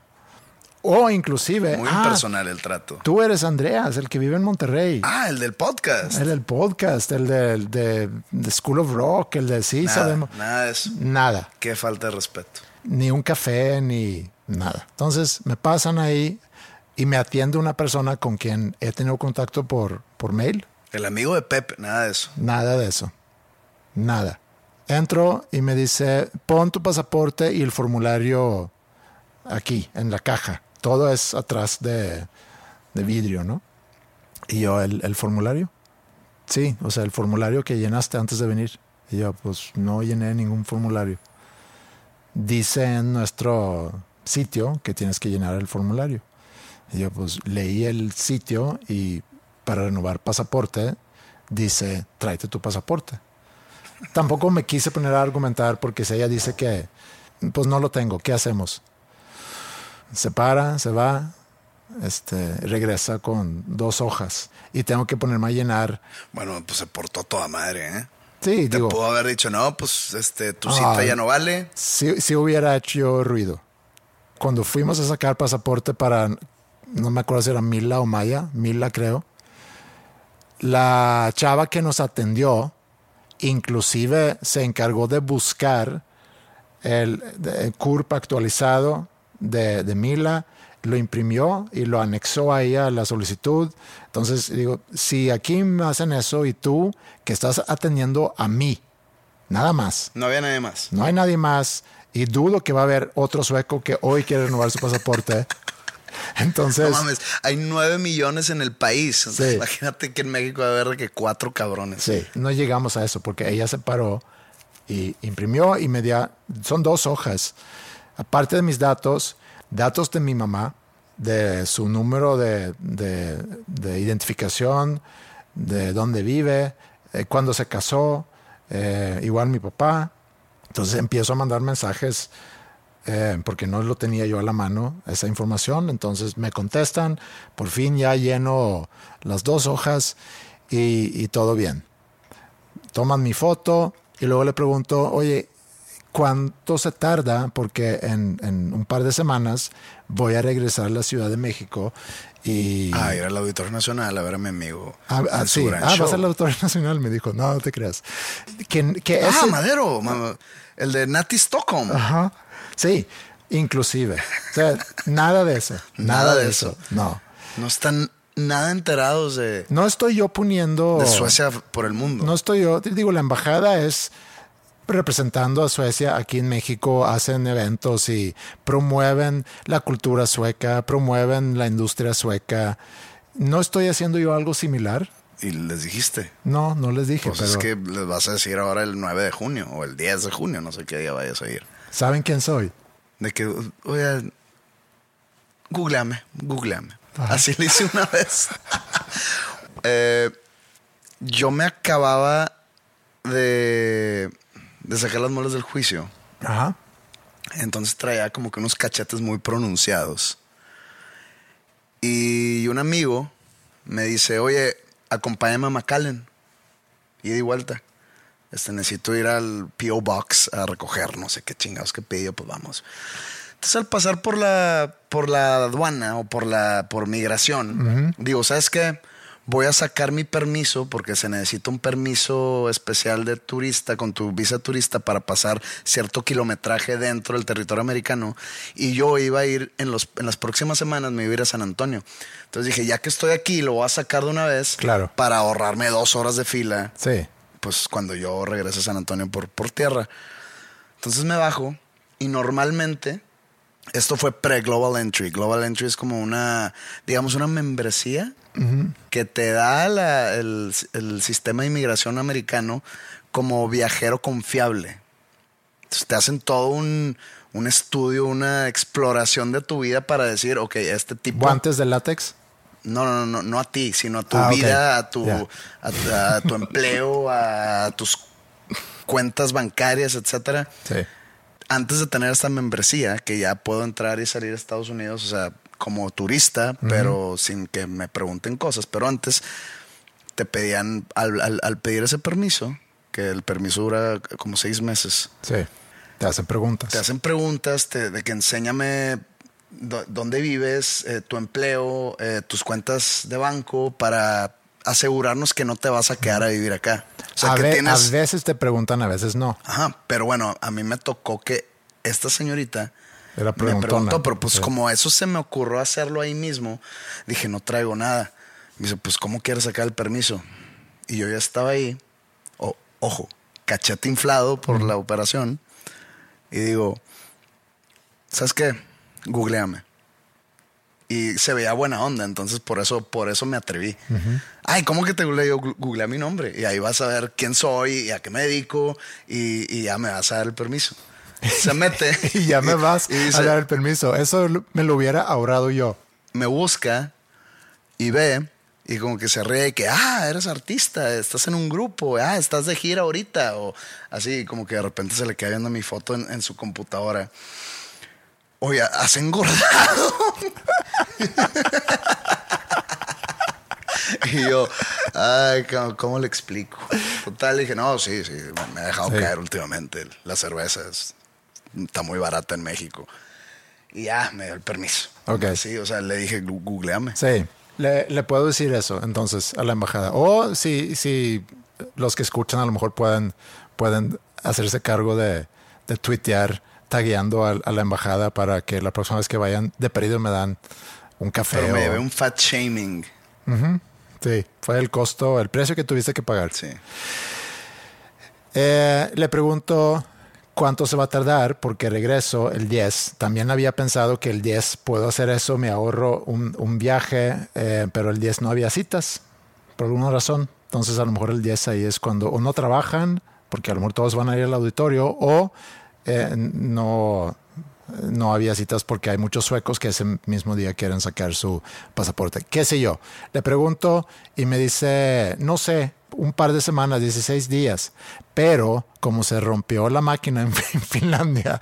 O inclusive, Muy ah, impersonal el trato. tú eres Andreas, el que vive en Monterrey. Ah, el del podcast. El del podcast, el de, de School of Rock, el de sí, nada, sabemos. nada de eso. Nada, Qué falta de respeto. ni un café, ni nada. Entonces me pasan ahí y me atiende una persona con quien he tenido contacto por, por mail. El amigo de Pepe, nada de eso. Nada de eso. Nada. Entro y me dice, pon tu pasaporte y el formulario aquí, en la caja. Todo es atrás de, de vidrio, ¿no? Y yo, ¿el, el formulario? Sí, o sea, el formulario que llenaste antes de venir. Y yo, pues no llené ningún formulario. Dice en nuestro sitio que tienes que llenar el formulario. Y yo, pues leí el sitio y para renovar pasaporte dice, tráete tu pasaporte. Tampoco me quise poner a argumentar porque si ella dice que, pues no lo tengo, ¿qué hacemos? Se para, se va, este, regresa con dos hojas y tengo que ponerme a llenar. Bueno, pues se portó toda madre, ¿eh? Sí, Te digo, pudo haber dicho, no, pues este, tu cita Ay. ya no vale. si, si hubiera hecho ruido. Cuando fuimos a sacar pasaporte para, no me acuerdo si era Mila o Maya, Mila creo, la chava que nos atendió inclusive se encargó de buscar el, CURP actualizado de, de Mila, lo imprimió y lo anexó ahí a la solicitud. Entonces digo, si aquí me hacen eso y tú que estás atendiendo a mí, nada más, No había nadie más. no hay nadie más y dudo que va a haber otro sueco que hoy quiere renovar su pasaporte. Entonces, No mames, hay nueve millones en el país. Sí. Imagínate que en México va a haber que cuatro cabrones. sí, no llegamos a eso porque ella se paró y imprimió y me dio, son dos hojas. Aparte de mis datos, datos de mi mamá, de su número de, de- de identificación, de dónde vive, eh, cuándo se casó, eh, igual mi papá. Entonces empiezo a mandar mensajes eh, porque no lo tenía yo a la mano, esa información. Entonces me contestan, por fin ya lleno las dos hojas y, y todo bien. Toman mi foto y luego le pregunto, oye, ¿cuánto se tarda? Porque en, en un par de semanas voy a regresar a la Ciudad de México y... Ah, ir al Auditorio Nacional a ver a mi amigo. Ah, ah, sí, ah, show. vas al Auditorio Nacional, me dijo, no, no te creas. Que, que Ah, ese- Madero, ma- el de Nati Stockholm. Ajá. Sí, inclusive. O sea, nada de eso. Nada, de eso. No. No están nada enterados de, No estoy yo poniendo. de Suecia por el mundo. No estoy yo. Digo, la embajada es representando a Suecia aquí en México, hacen eventos y promueven la cultura sueca, promueven la industria sueca. No estoy haciendo yo algo similar. Y les dijiste. No, no les dije, Pues pero es que les vas a decir ahora el 9 de junio o el 10 de junio, no sé qué día vayas a ir. ¿Saben quién soy? De que, oye, googleame, googleame. Así le hice una vez. Eh, yo me acababa de, de sacar las muelas del juicio. Ajá. Entonces traía como que unos cachetes muy pronunciados. Y un amigo me dice, oye, acompáñame a McAllen. Y de vuelta. Este, necesito ir al P.O. Box a recoger, no sé qué chingados que pidió, pues vamos. Entonces al pasar por la, por la aduana o por la por migración, digo, ¿sabes qué? voy a sacar mi permiso porque se necesita un permiso especial de turista con tu visa turista para pasar cierto kilometraje dentro del territorio americano y yo iba a ir en, los, en las próximas semanas, me iba a ir a San Antonio. Entonces dije, ya que estoy aquí, lo voy a sacar de una vez Claro. para ahorrarme dos horas de fila Sí. Pues cuando yo regrese a San Antonio por, por tierra. Entonces me bajo y normalmente esto fue pre-Global Entry. Global Entry es como una, digamos, una membresía que te da la- el, el sistema de inmigración americano como viajero confiable. Entonces te hacen todo un, un estudio, una exploración de tu vida para decir, ok, este tipo... ¿Guantes de látex? No, no, no, no a ti, sino a tu Ah, vida, a tu, a, a tu empleo, a tus cuentas bancarias, etcétera. Sí. Antes de tener esta membresía, que ya puedo entrar y salir a Estados Unidos, o sea, como turista, pero sin que me pregunten cosas. Pero antes te pedían, al, al- al pedir ese permiso, que el permiso dura como seis meses, Sí. Te hacen preguntas. te hacen preguntas te- de que enséñame dónde vives, eh, tu empleo, eh, tus cuentas de banco para asegurarnos que no te vas a quedar a vivir acá. O sea, a, que ve- tienes... a veces te preguntan, a veces no. Ajá, pero bueno, a mí me tocó que esta señorita Era me preguntó, pero pues Sí. como eso se me ocurrió hacerlo ahí mismo, dije, no traigo nada. Me dice, pues ¿cómo quieres sacar el permiso? Y yo ya estaba ahí, o- ojo, cachete inflado por la operación, y digo, ¿sabes qué? Googleame. Y se veía buena onda, entonces por eso, por eso me atreví. Ay, ¿cómo que te googleé? Yo googleé mi nombre. Y ahí vas a ver quién soy y a qué me dedico y, y ya me vas a dar el permiso. Se mete. y ya me vas y dice, a dar el permiso. Eso me lo hubiera ahorrado yo. me busca y ve y como que se ríe que, ah, eres artista, estás en un grupo, ah, estás de gira ahorita o así, como que de repente se le queda viendo mi foto en, en su computadora. Oye, has engordado. y yo, ay, ¿cómo, cómo le explico? Total, dije, no, sí, sí, me, ha dejado Sí. caer últimamente. La cerveza es- está muy barata en México. Y ya, me dio el permiso. Ok. Sí, o sea, le dije, "Gu- googleame. Sí. Le, le puedo decir eso entonces a la embajada. O si, si los que escuchan a lo mejor pueden, pueden hacerse cargo de, de tuitear tagueando a, a la embajada para que la próxima vez que vayan de perdido me dan un café. Pero me o- llevé un fat shaming. Sí, fue el costo, el precio que tuviste que pagar. Sí. Eh, le pregunto cuánto se va a tardar porque regreso el 10. También había pensado que el 10 puedo hacer eso, me ahorro un, un viaje, eh, pero el 10 no había citas por alguna razón. Entonces a lo mejor el 10 ahí es cuando o no trabajan, porque a lo mejor todos van a ir al auditorio, o eh, no, no había citas porque hay muchos suecos que ese mismo día quieren sacar su pasaporte. ¿Qué sé yo? Le pregunto y me dice, no sé, un par de semanas, 16 días, pero como se rompió la máquina en Fin- Finlandia,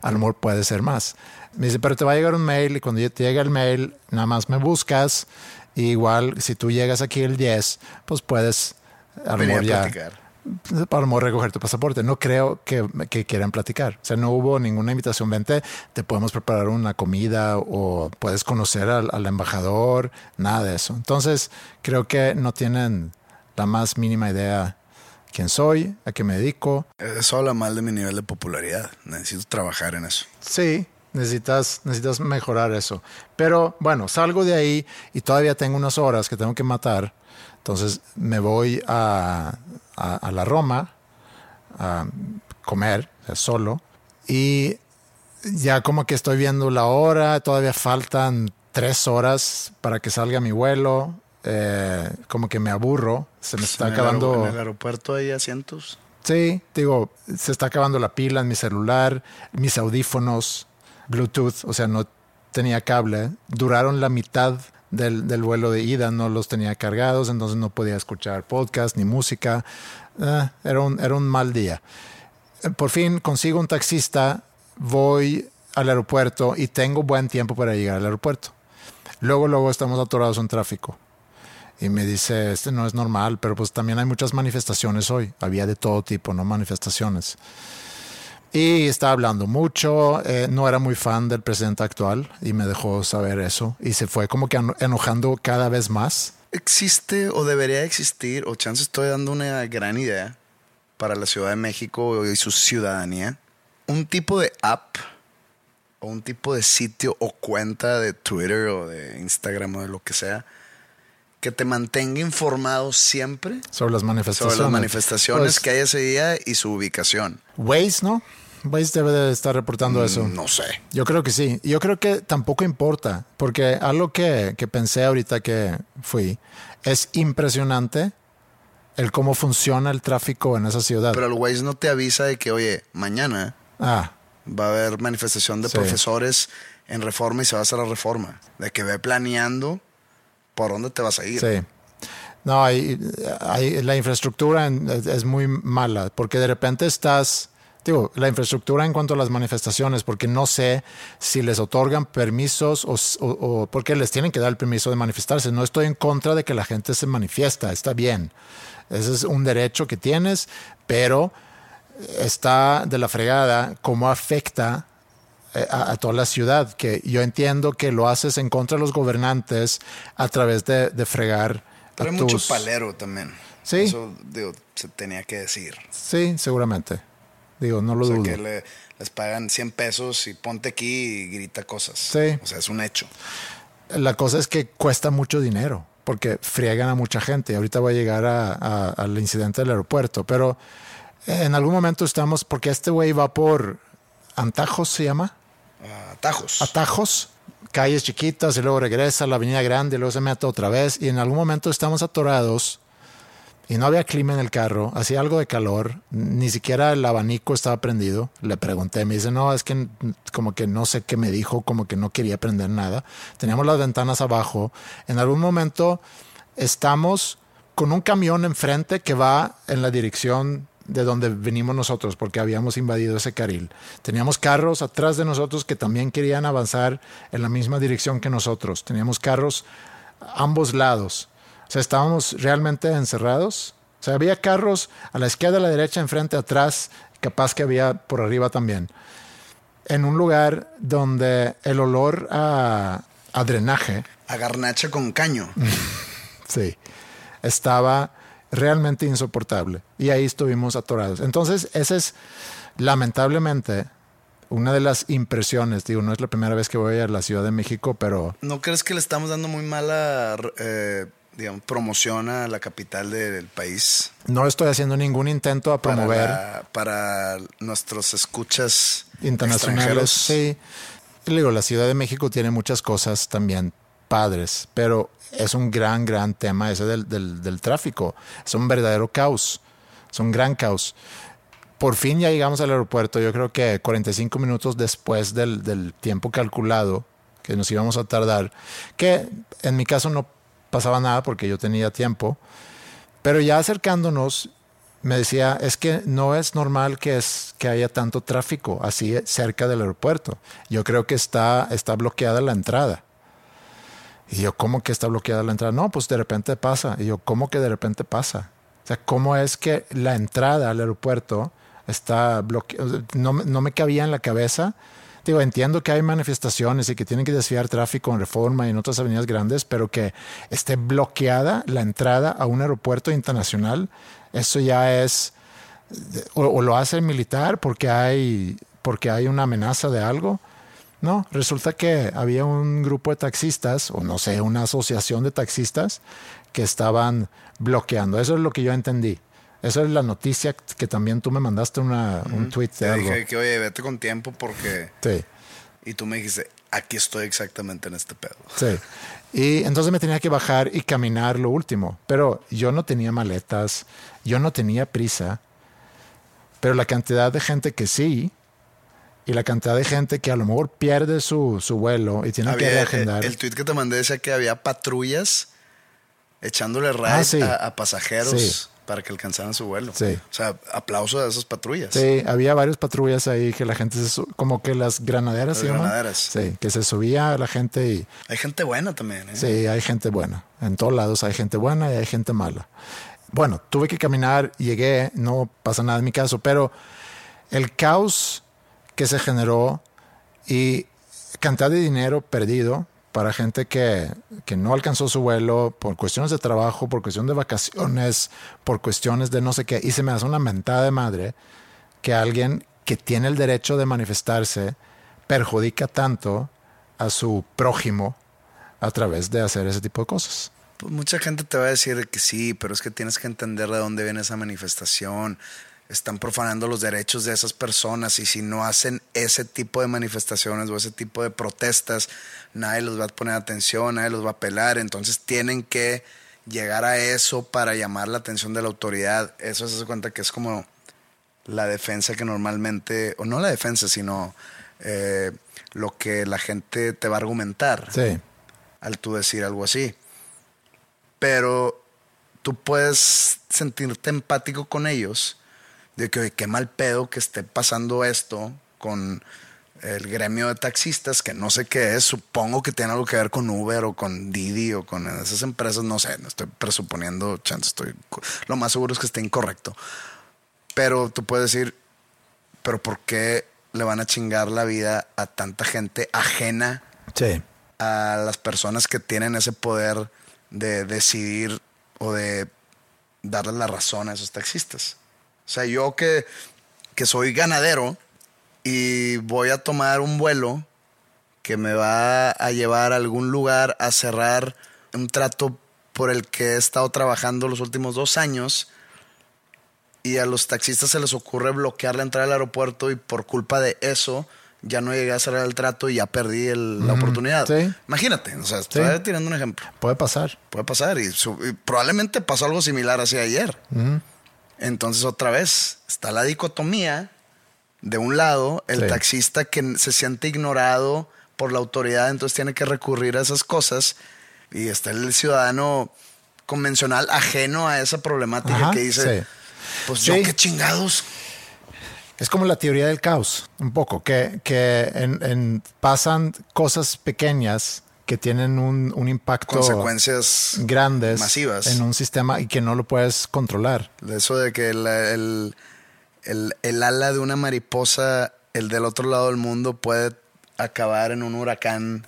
a lo mejor puede ser más. Me dice, pero te va a llegar un mail y cuando te llegue el mail, nada más me buscas. Y igual, si tú llegas aquí el 10, pues puedes a lo mejor ya lo mejor recoger tu pasaporte. No creo que, que quieran platicar. O sea, no hubo ninguna invitación. Vente, te podemos preparar una comida o puedes conocer al, al embajador, nada de eso. Entonces, creo que no tienen la más mínima idea quién soy, a qué me dedico. Eso habla mal de mi nivel de popularidad. Necesito trabajar en eso. Sí, necesitas, necesitas mejorar eso. Pero bueno, salgo de ahí y todavía tengo unas horas que tengo que matar. Entonces me voy a, a- a la Roma a comer o sea, solo y ya como que estoy viendo la hora, todavía faltan tres horas para que salga mi vuelo. eh, como que me aburro, se me está En el acabando. aer- En el aeropuerto hay asientos. Sí, digo, se está acabando la pila en mi celular, mis audífonos, Bluetooth, o sea, no tenía cable. Duraron la mitad del, vuelo de ida, no los tenía cargados, entonces no podía escuchar podcast ni música. Eh, era, un, era un mal día. Por fin consigo un taxista, voy al aeropuerto y tengo buen tiempo para llegar al aeropuerto. Luego, luego estamos atorados en tráfico. Y me dice, este no es normal, pero pues también hay muchas manifestaciones hoy. Había de todo tipo, ¿no? Manifestaciones. Y estaba hablando mucho, eh, no era muy fan del presidente actual y me dejó saber eso. Y se fue como que eno- enojando cada vez más. existe o debería existir, o chance estoy dando una gran idea para la Ciudad de México y su ciudadanía, un tipo de app o un tipo de sitio o cuenta de Twitter o de Instagram o de lo que sea que te mantenga informado siempre Sobre las manifestaciones. sobre las manifestaciones Pues, que hay ese día y su ubicación. Waze, ¿no? Waze debe de estar reportando eso. Mm, No sé. Yo creo que sí. Yo creo que tampoco importa, porque algo que, que pensé ahorita que fui, es impresionante el cómo funciona el tráfico en esa ciudad. Pero el Waze no te avisa de que, oye, mañana ah, va a haber manifestación de Sí. profesores en reforma y se va a hacer la reforma. De que ve planeando por dónde te vas a ir. sí. No, hay, hay- la infraestructura es, muy mala, porque de repente estás, digo, la infraestructura en cuanto a las manifestaciones, porque no sé si les otorgan permisos o, o- o porque les tienen que dar el permiso de manifestarse. No estoy en contra de que la gente se manifiesta, está bien. Ese es un derecho que tienes, pero está de la fregada cómo afecta a, a toda la ciudad, que yo entiendo que lo haces en contra de los gobernantes a través de, de fregar Pero a hay mucho palero también. Sí. Eso, digo, se tenía que decir. Sí, seguramente. Digo, no lo O sea, dudo. que le- les pagan 100 pesos y ponte aquí y grita cosas. Sí. O sea, es un hecho. La cosa es que cuesta mucho dinero porque friegan a mucha gente. Ahorita voy a llegar a- a- al incidente del aeropuerto, pero en algún momento estamos, porque este güey va por Antajos, se llama. Atajos. Atajos, calles chiquitas y luego regresa a la avenida grande y luego se mete otra vez y en algún momento estamos atorados y no había clima en el carro, hacía algo de calor, ni siquiera el abanico estaba prendido. Le pregunté, me dice, no, es que como que no sé qué me dijo, como que no quería prender nada. Teníamos las ventanas abajo. En algún momento estamos con un camión enfrente que va en la dirección de donde venimos nosotros, porque habíamos invadido ese carril. Teníamos carros atrás de nosotros que también querían avanzar en la misma dirección que nosotros. Teníamos carros a ambos lados. O sea, estábamos realmente encerrados. O sea, había carros a la izquierda, a la derecha, enfrente, atrás, capaz que había por arriba también. En un lugar donde el olor a, a drenaje, A garnacha con caño. sí, estaba realmente insoportable. Y ahí estuvimos atorados. Entonces, esa es lamentablemente una de las impresiones. Digo, no es la primera vez que voy a la Ciudad de México, pero ¿No crees que le estamos dando muy mala eh, digamos, promoción a la capital del país? no estoy haciendo ningún intento a promover. Para, la- para nuestros escuchas internacionales. Sí. Digo, la Ciudad de México tiene muchas cosas también padres, pero es un gran, gran tema ese del, del, del tráfico. Es un verdadero caos. Es un gran caos. Por fin ya llegamos al aeropuerto, yo creo que 45 minutos después del, del tiempo calculado que nos íbamos a tardar, que en mi caso no pasaba nada porque yo tenía tiempo, pero ya acercándonos, me decía, es que no es normal que, es, que haya tanto tráfico así cerca del aeropuerto. Yo creo que está, está bloqueada la entrada. Y yo, ¿cómo que está bloqueada la entrada? No, pues de repente pasa. Y yo, ¿cómo que de repente pasa? O sea, ¿cómo es que la entrada al aeropuerto está bloqueada? No, no me cabía en la cabeza. Digo, entiendo que hay manifestaciones y que tienen que desviar tráfico en Reforma y en otras avenidas grandes, pero que esté bloqueada la entrada a un aeropuerto internacional, eso ya es, o, o lo hace el militar porque hay, porque hay una amenaza de algo. No, resulta que había un grupo de taxistas, o no sé, una asociación de taxistas que estaban bloqueando. Eso es lo que yo entendí. Eso es la noticia que también tú me mandaste una, un tweet de Te algo. dije que, oye, vete con tiempo porque... Sí. Y tú me dijiste, aquí estoy exactamente en este pedo. Sí. Y entonces me tenía que bajar y caminar lo último. Pero yo no tenía maletas, yo no tenía prisa. Pero la cantidad de gente que sí, y la cantidad de gente que a lo mejor pierde su, su vuelo y tiene que Había, eh, reagendar. el tweet que te mandé decía que había patrullas echándole ride Ah, sí. a, a pasajeros Sí. para que alcanzaran su vuelo. Sí. O sea, aplauso a esas patrullas. Sí, había varias patrullas ahí que la gente se como que las granaderas Las se llaman. granaderas. Sí, que se subía la gente y Hay gente buena también. ¿eh? sí, hay gente buena. En todos lados hay gente buena y hay gente mala. Bueno, tuve que caminar, llegué, no pasa nada en mi caso, pero el caos que se generó y cantidad de dinero perdido, para gente que, que, no alcanzó su vuelo por cuestiones de trabajo, por cuestión de vacaciones, por cuestiones de no sé qué. Y se me hace una mentada de madre que alguien que tiene el derecho de manifestarse perjudica tanto a su prójimo a través de hacer ese tipo de cosas. Pues mucha gente te va a decir que sí, pero es que tienes que entender de dónde viene esa manifestación están profanando los derechos de esas personas y si no hacen ese tipo de manifestaciones o ese tipo de protestas, nadie los va a poner atención, nadie los va a apelar, entonces tienen que llegar a eso para llamar la atención de la autoridad. Eso se hace cuenta que es como la defensa que normalmente, o no la defensa, sino eh, lo que la gente te va a argumentar al tú decir algo así. Pero tú puedes sentirte empático con ellos de que, qué mal pedo que esté pasando esto con el gremio de taxistas, que no sé qué es, supongo que tiene algo que ver con Uber o con Didi o con esas empresas, no sé, no estoy presuponiendo, chance, estoy, lo más seguro es que esté incorrecto. Pero tú puedes decir, pero ¿por qué le van a chingar la vida a tanta gente ajena a las personas que tienen ese poder de decidir o de darle la razón a esos taxistas? O sea, yo que, que soy ganadero y voy a tomar un vuelo que me va a llevar a algún lugar a cerrar un trato por el que he estado trabajando los últimos dos años y a los taxistas se les ocurre bloquear la entrada al aeropuerto y por culpa de eso ya no llegué a cerrar el trato y ya perdí la oportunidad. Imagínate, o sea, estoy tirando un ejemplo. Puede pasar. Puede pasar y, probablemente pasó algo similar así ayer. Entonces otra vez está la dicotomía. De un lado, el taxista que se siente ignorado por la autoridad, entonces tiene que recurrir a esas cosas. Y está el ciudadano convencional ajeno a esa problemática que dice, pues yo qué chingados. Es como la teoría del caos, un poco, que, que pasan cosas pequeñas que tienen un, un impacto consecuencias grandes masivas en un sistema y que no lo puedes controlar. Eso de que el, el, el, el, ala de una mariposa, el del otro lado del mundo, puede acabar en un huracán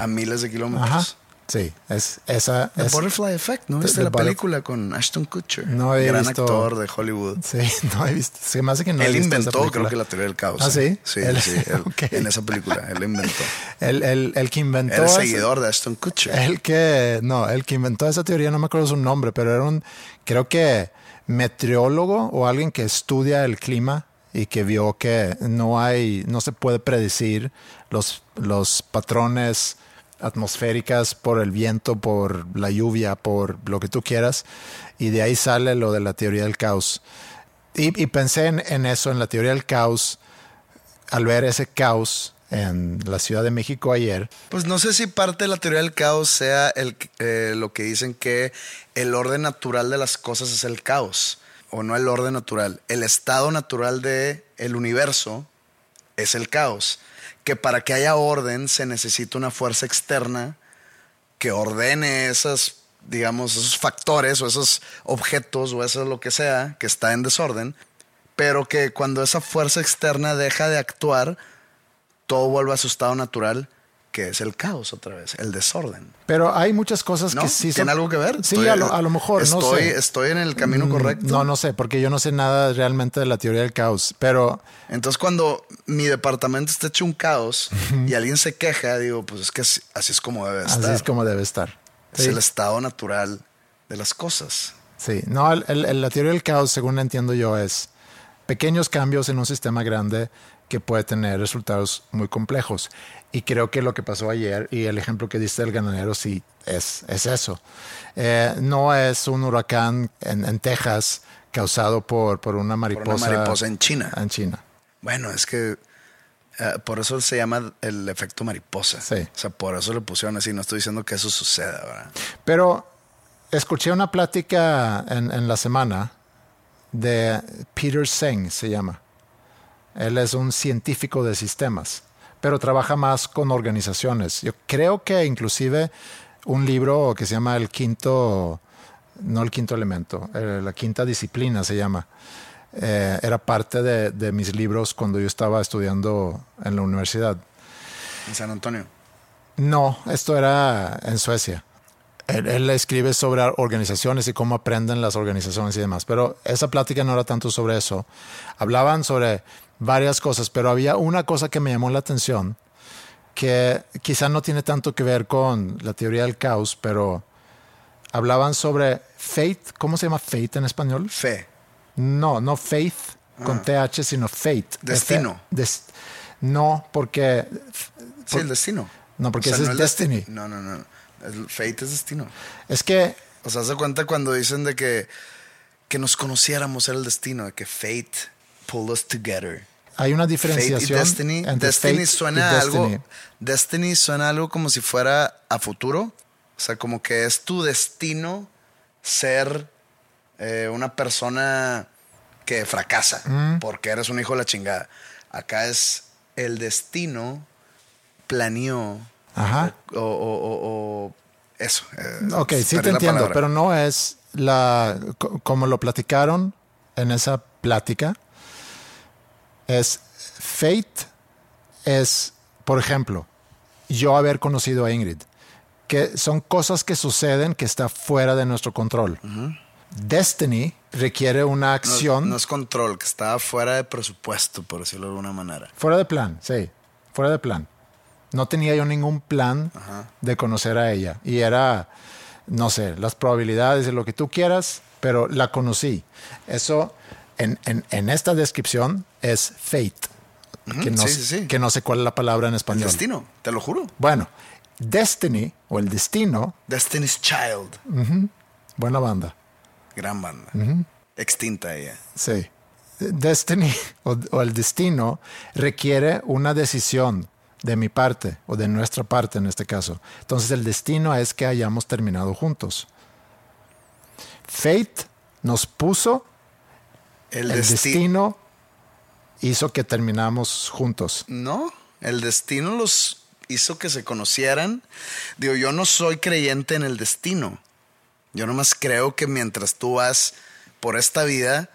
a miles de kilómetros. Sí, es esa. The Butterfly Effect, ¿no? ¿Viste la película con Ashton Kutcher? No he Gran actor de Hollywood. Sí, no he visto. Se me hace que no él he visto inventó, creo que la teoría del caos. ¿Ah, sí? Sí, sí. En esa película, él inventó. el, el, el, que inventó. Era seguidor de Ashton Kutcher. El que. No, el que inventó esa teoría, no me acuerdo su nombre, pero era un. Creo que meteorólogo o alguien que estudia el clima y que vio que no hay. No se puede predecir los, los patrones atmosféricas por el viento, por la lluvia, por lo que tú quieras. Y de ahí sale lo de la teoría del caos. Y, pensé en, eso, en la teoría del caos, al ver ese caos en la Ciudad de México ayer. Pues no sé si parte de la teoría del caos sea eh, lo que dicen que el orden natural de las cosas es el caos, o no el orden natural. El estado natural del el universo es el caos que para que haya orden se necesita una fuerza externa que ordene esas, digamos, esos factores o esos objetos o eso lo que sea que está en desorden, pero que cuando esa fuerza externa deja de actuar, todo vuelve a su estado natural que es el caos otra vez, el desorden. Pero hay muchas cosas que sí ¿Tiene algo que ver? Sí, a, lo, mejor, estoy, no sé. ¿Estoy en el camino mm, correcto? No, no sé, porque yo no sé nada realmente de la teoría del caos, pero... Entonces cuando mi departamento está hecho un caos y alguien se queja, digo, pues es que así, es como debe estar. Así es como debe estar. Es el estado natural de las cosas. Sí, no, la teoría del caos, según entiendo yo, es pequeños cambios en un sistema grande que puede tener resultados muy complejos. Y creo que lo que pasó ayer y el ejemplo que diste del ganadero sí es, es eso. Eh, no es un huracán en, Texas causado por, por, una mariposa. Por una mariposa en China. En China. Bueno, es que eh, por eso se llama el efecto mariposa. Sí. O sea, por eso le pusieron así. No estoy diciendo que eso suceda, ¿verdad? Pero escuché una plática en, en la semana de Peter Seng, se llama. Él es un científico de sistemas pero trabaja más con organizaciones. Yo creo que inclusive un libro que se llama El Quinto, no el Quinto Elemento, eh, la Quinta Disciplina se llama. Eh, era parte de, mis libros cuando yo estaba estudiando en la universidad. En San Antonio. No, esto era en Suecia. Él, él escribe sobre organizaciones y cómo aprenden las organizaciones y demás, pero esa plática no era tanto sobre eso. Hablaban sobre varias cosas, pero había una cosa que me llamó la atención, que quizá no tiene tanto que ver con la teoría del caos, pero hablaban sobre faith. ¿Cómo se llama faith en español? Fe. No, no faith con TH, sino fate. Destino. Des- no, porque. Sí, el destino. No, porque O sea, ese es el desti- destiny. No, no, no. El fate es destino. Es que O sea, se cuenta cuando dicen de que, que nos conociéramos era el destino, de que fate pulled us together. hay una y diferenciación. destiny. entre Destiny fate y suena destiny. algo. Destiny suena a algo como si fuera a futuro. O sea, como que es tu destino ser eh, una persona que fracasa Mm. porque eres un hijo de la chingada. Acá es el destino planeó Ajá. o, o- o- o eso. eh, Ok, sí te entiendo, palabra. pero no es la. co- Como lo platicaron en esa plática, es fate, es, por ejemplo, yo haber conocido a Ingrid, que son cosas que suceden que está fuera de nuestro control. Destiny requiere una acción No, es control, que estaba fuera de presupuesto, por decirlo de alguna manera. fuera de plan, sí, fuera de plan. No tenía yo ningún plan de conocer a ella y era, no sé, las probabilidades de lo que tú quieras, pero la conocí. Eso en, en- en esta descripción es fate, que, no, sí, sí, sí. que no sé cuál es la palabra en El español. destino, te lo juro. Bueno, Destiny o el destino, Destiny's Child. buena banda. Gran banda. Extinta ella. Sí. Destiny o, o el destino requiere una decisión de mi parte o de nuestra parte en este caso. Entonces el destino es que hayamos terminado juntos. Fate nos puso, El, el desti- destino hizo que terminamos juntos. No, el destino los hizo que se conocieran. Digo, yo no soy creyente en el destino. Yo nomás creo que mientras tú vas por esta vida,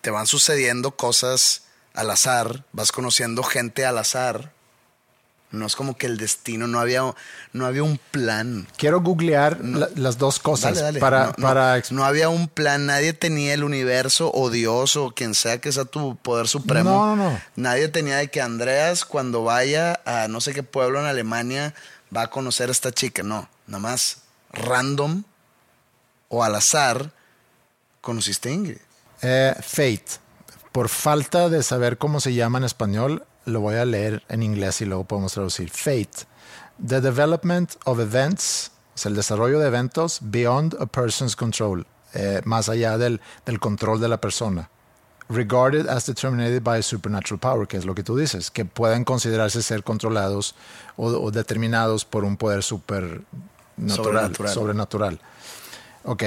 te van sucediendo cosas al azar, vas conociendo gente al azar. No es como que el destino, no había, no había un plan. Quiero googlear la- las dos cosas Dale, dale. para, no, para no había un plan, nadie tenía el universo o Dios o quien sea que sea tu poder supremo. No, no, no. Nadie tenía de que Andreas cuando vaya a no sé qué pueblo en Alemania va a conocer a esta chica. No, nada más random o al azar conociste a Ingrid. Eh, fate. Por falta de saber cómo se llama en español, lo voy a leer en inglés y luego podemos traducir. Fate. The development of events, o sea, el desarrollo de eventos beyond a person's control, eh, más allá del, del control de la persona. Regarded as determined by a supernatural power, que es lo que tú dices, que pueden considerarse ser controlados o, o determinados por un poder super Sobrenatural. sobrenatural. Ok,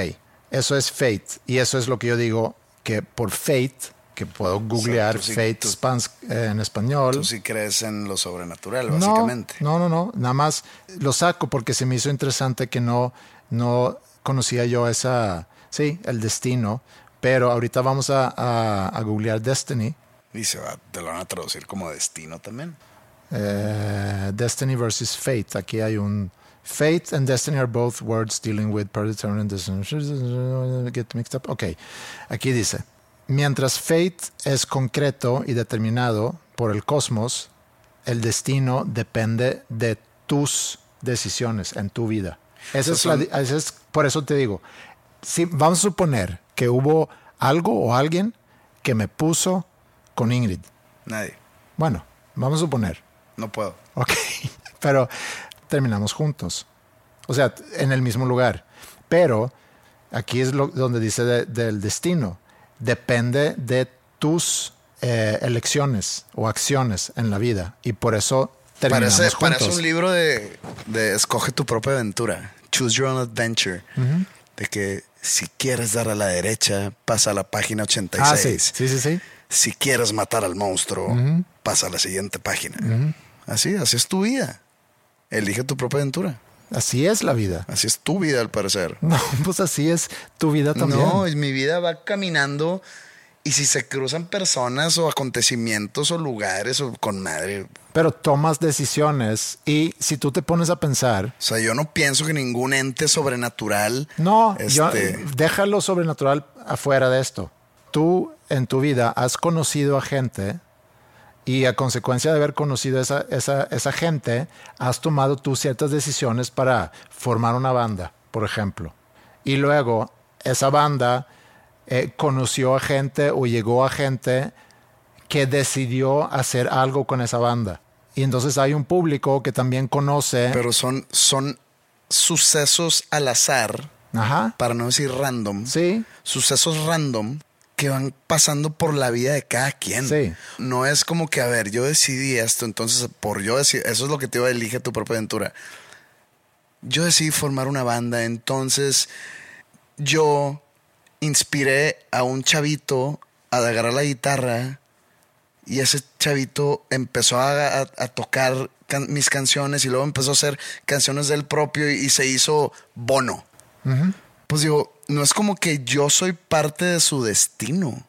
eso es fate. Y eso es lo que yo digo, que por fate, que puedo googlear tú sí- fate tú- spans eh, en español. Tú sí crees en lo sobrenatural, no, básicamente. no, no, no. Nada más lo saco porque se me hizo interesante que no, no conocía yo esa, sí, el destino. Pero ahorita vamos a, a, a googlear Destiny. Y se va, te lo van a traducir como destino también. Eh, Destiny versus Fate. Aquí hay un. Fate and Destiny are both words dealing with predetermined destiny. Get mixed up. Ok. Aquí dice: Mientras Fate es concreto y determinado por el cosmos, el destino depende de tus decisiones en tu vida. Esa es la esa es- por eso te digo: si vamos a suponer que hubo algo o alguien que me puso con Ingrid. Nadie. Bueno, vamos a suponer. No puedo. Ok, pero terminamos juntos. O sea, en el mismo lugar. Pero aquí es lo, donde dice de- del destino. Depende de tus eh, elecciones o acciones en la vida. Y por eso terminamos Parece, juntos. parece un libro de, de escoge tu propia aventura. Choose your own adventure. De que si quieres dar a la derecha, pasa a la página 86. ah, sí, sí, sí, sí. Si quieres matar al monstruo, pasa a la siguiente página. Así, así es tu vida. Elige tu propia aventura. Así es la vida. Así es tu vida, al parecer. No, pues así es tu vida también. No, y mi vida va caminando Y si se cruzan personas o acontecimientos o lugares o con madre. Pero tomas decisiones y si tú te pones a pensar... O sea, yo no pienso que ningún ente sobrenatural... No, yo, este, deja lo sobrenatural afuera de esto. Tú en tu vida has conocido a gente y a consecuencia de haber conocido esa, esa, esa gente, has tomado tú ciertas decisiones para formar una banda, por ejemplo. Y luego esa banda eh, conoció a gente o llegó a gente que decidió hacer algo con esa banda. Y entonces hay un público que también conoce. Pero son, son sucesos al azar, Ajá. para no decir random. Sí. Sucesos random que van pasando por la vida de cada quien. Sí. No es como que, a ver, yo decidí esto, entonces por yo decidir, eso es lo que te iba a elige tu propia aventura. Yo decidí formar una banda, entonces yo inspiré a un chavito a agarrar la guitarra y ese chavito empezó a, a- a tocar can- mis canciones y luego empezó a hacer canciones del propio y, y se hizo Bono. Pues digo, no es como que yo soy parte de su destino.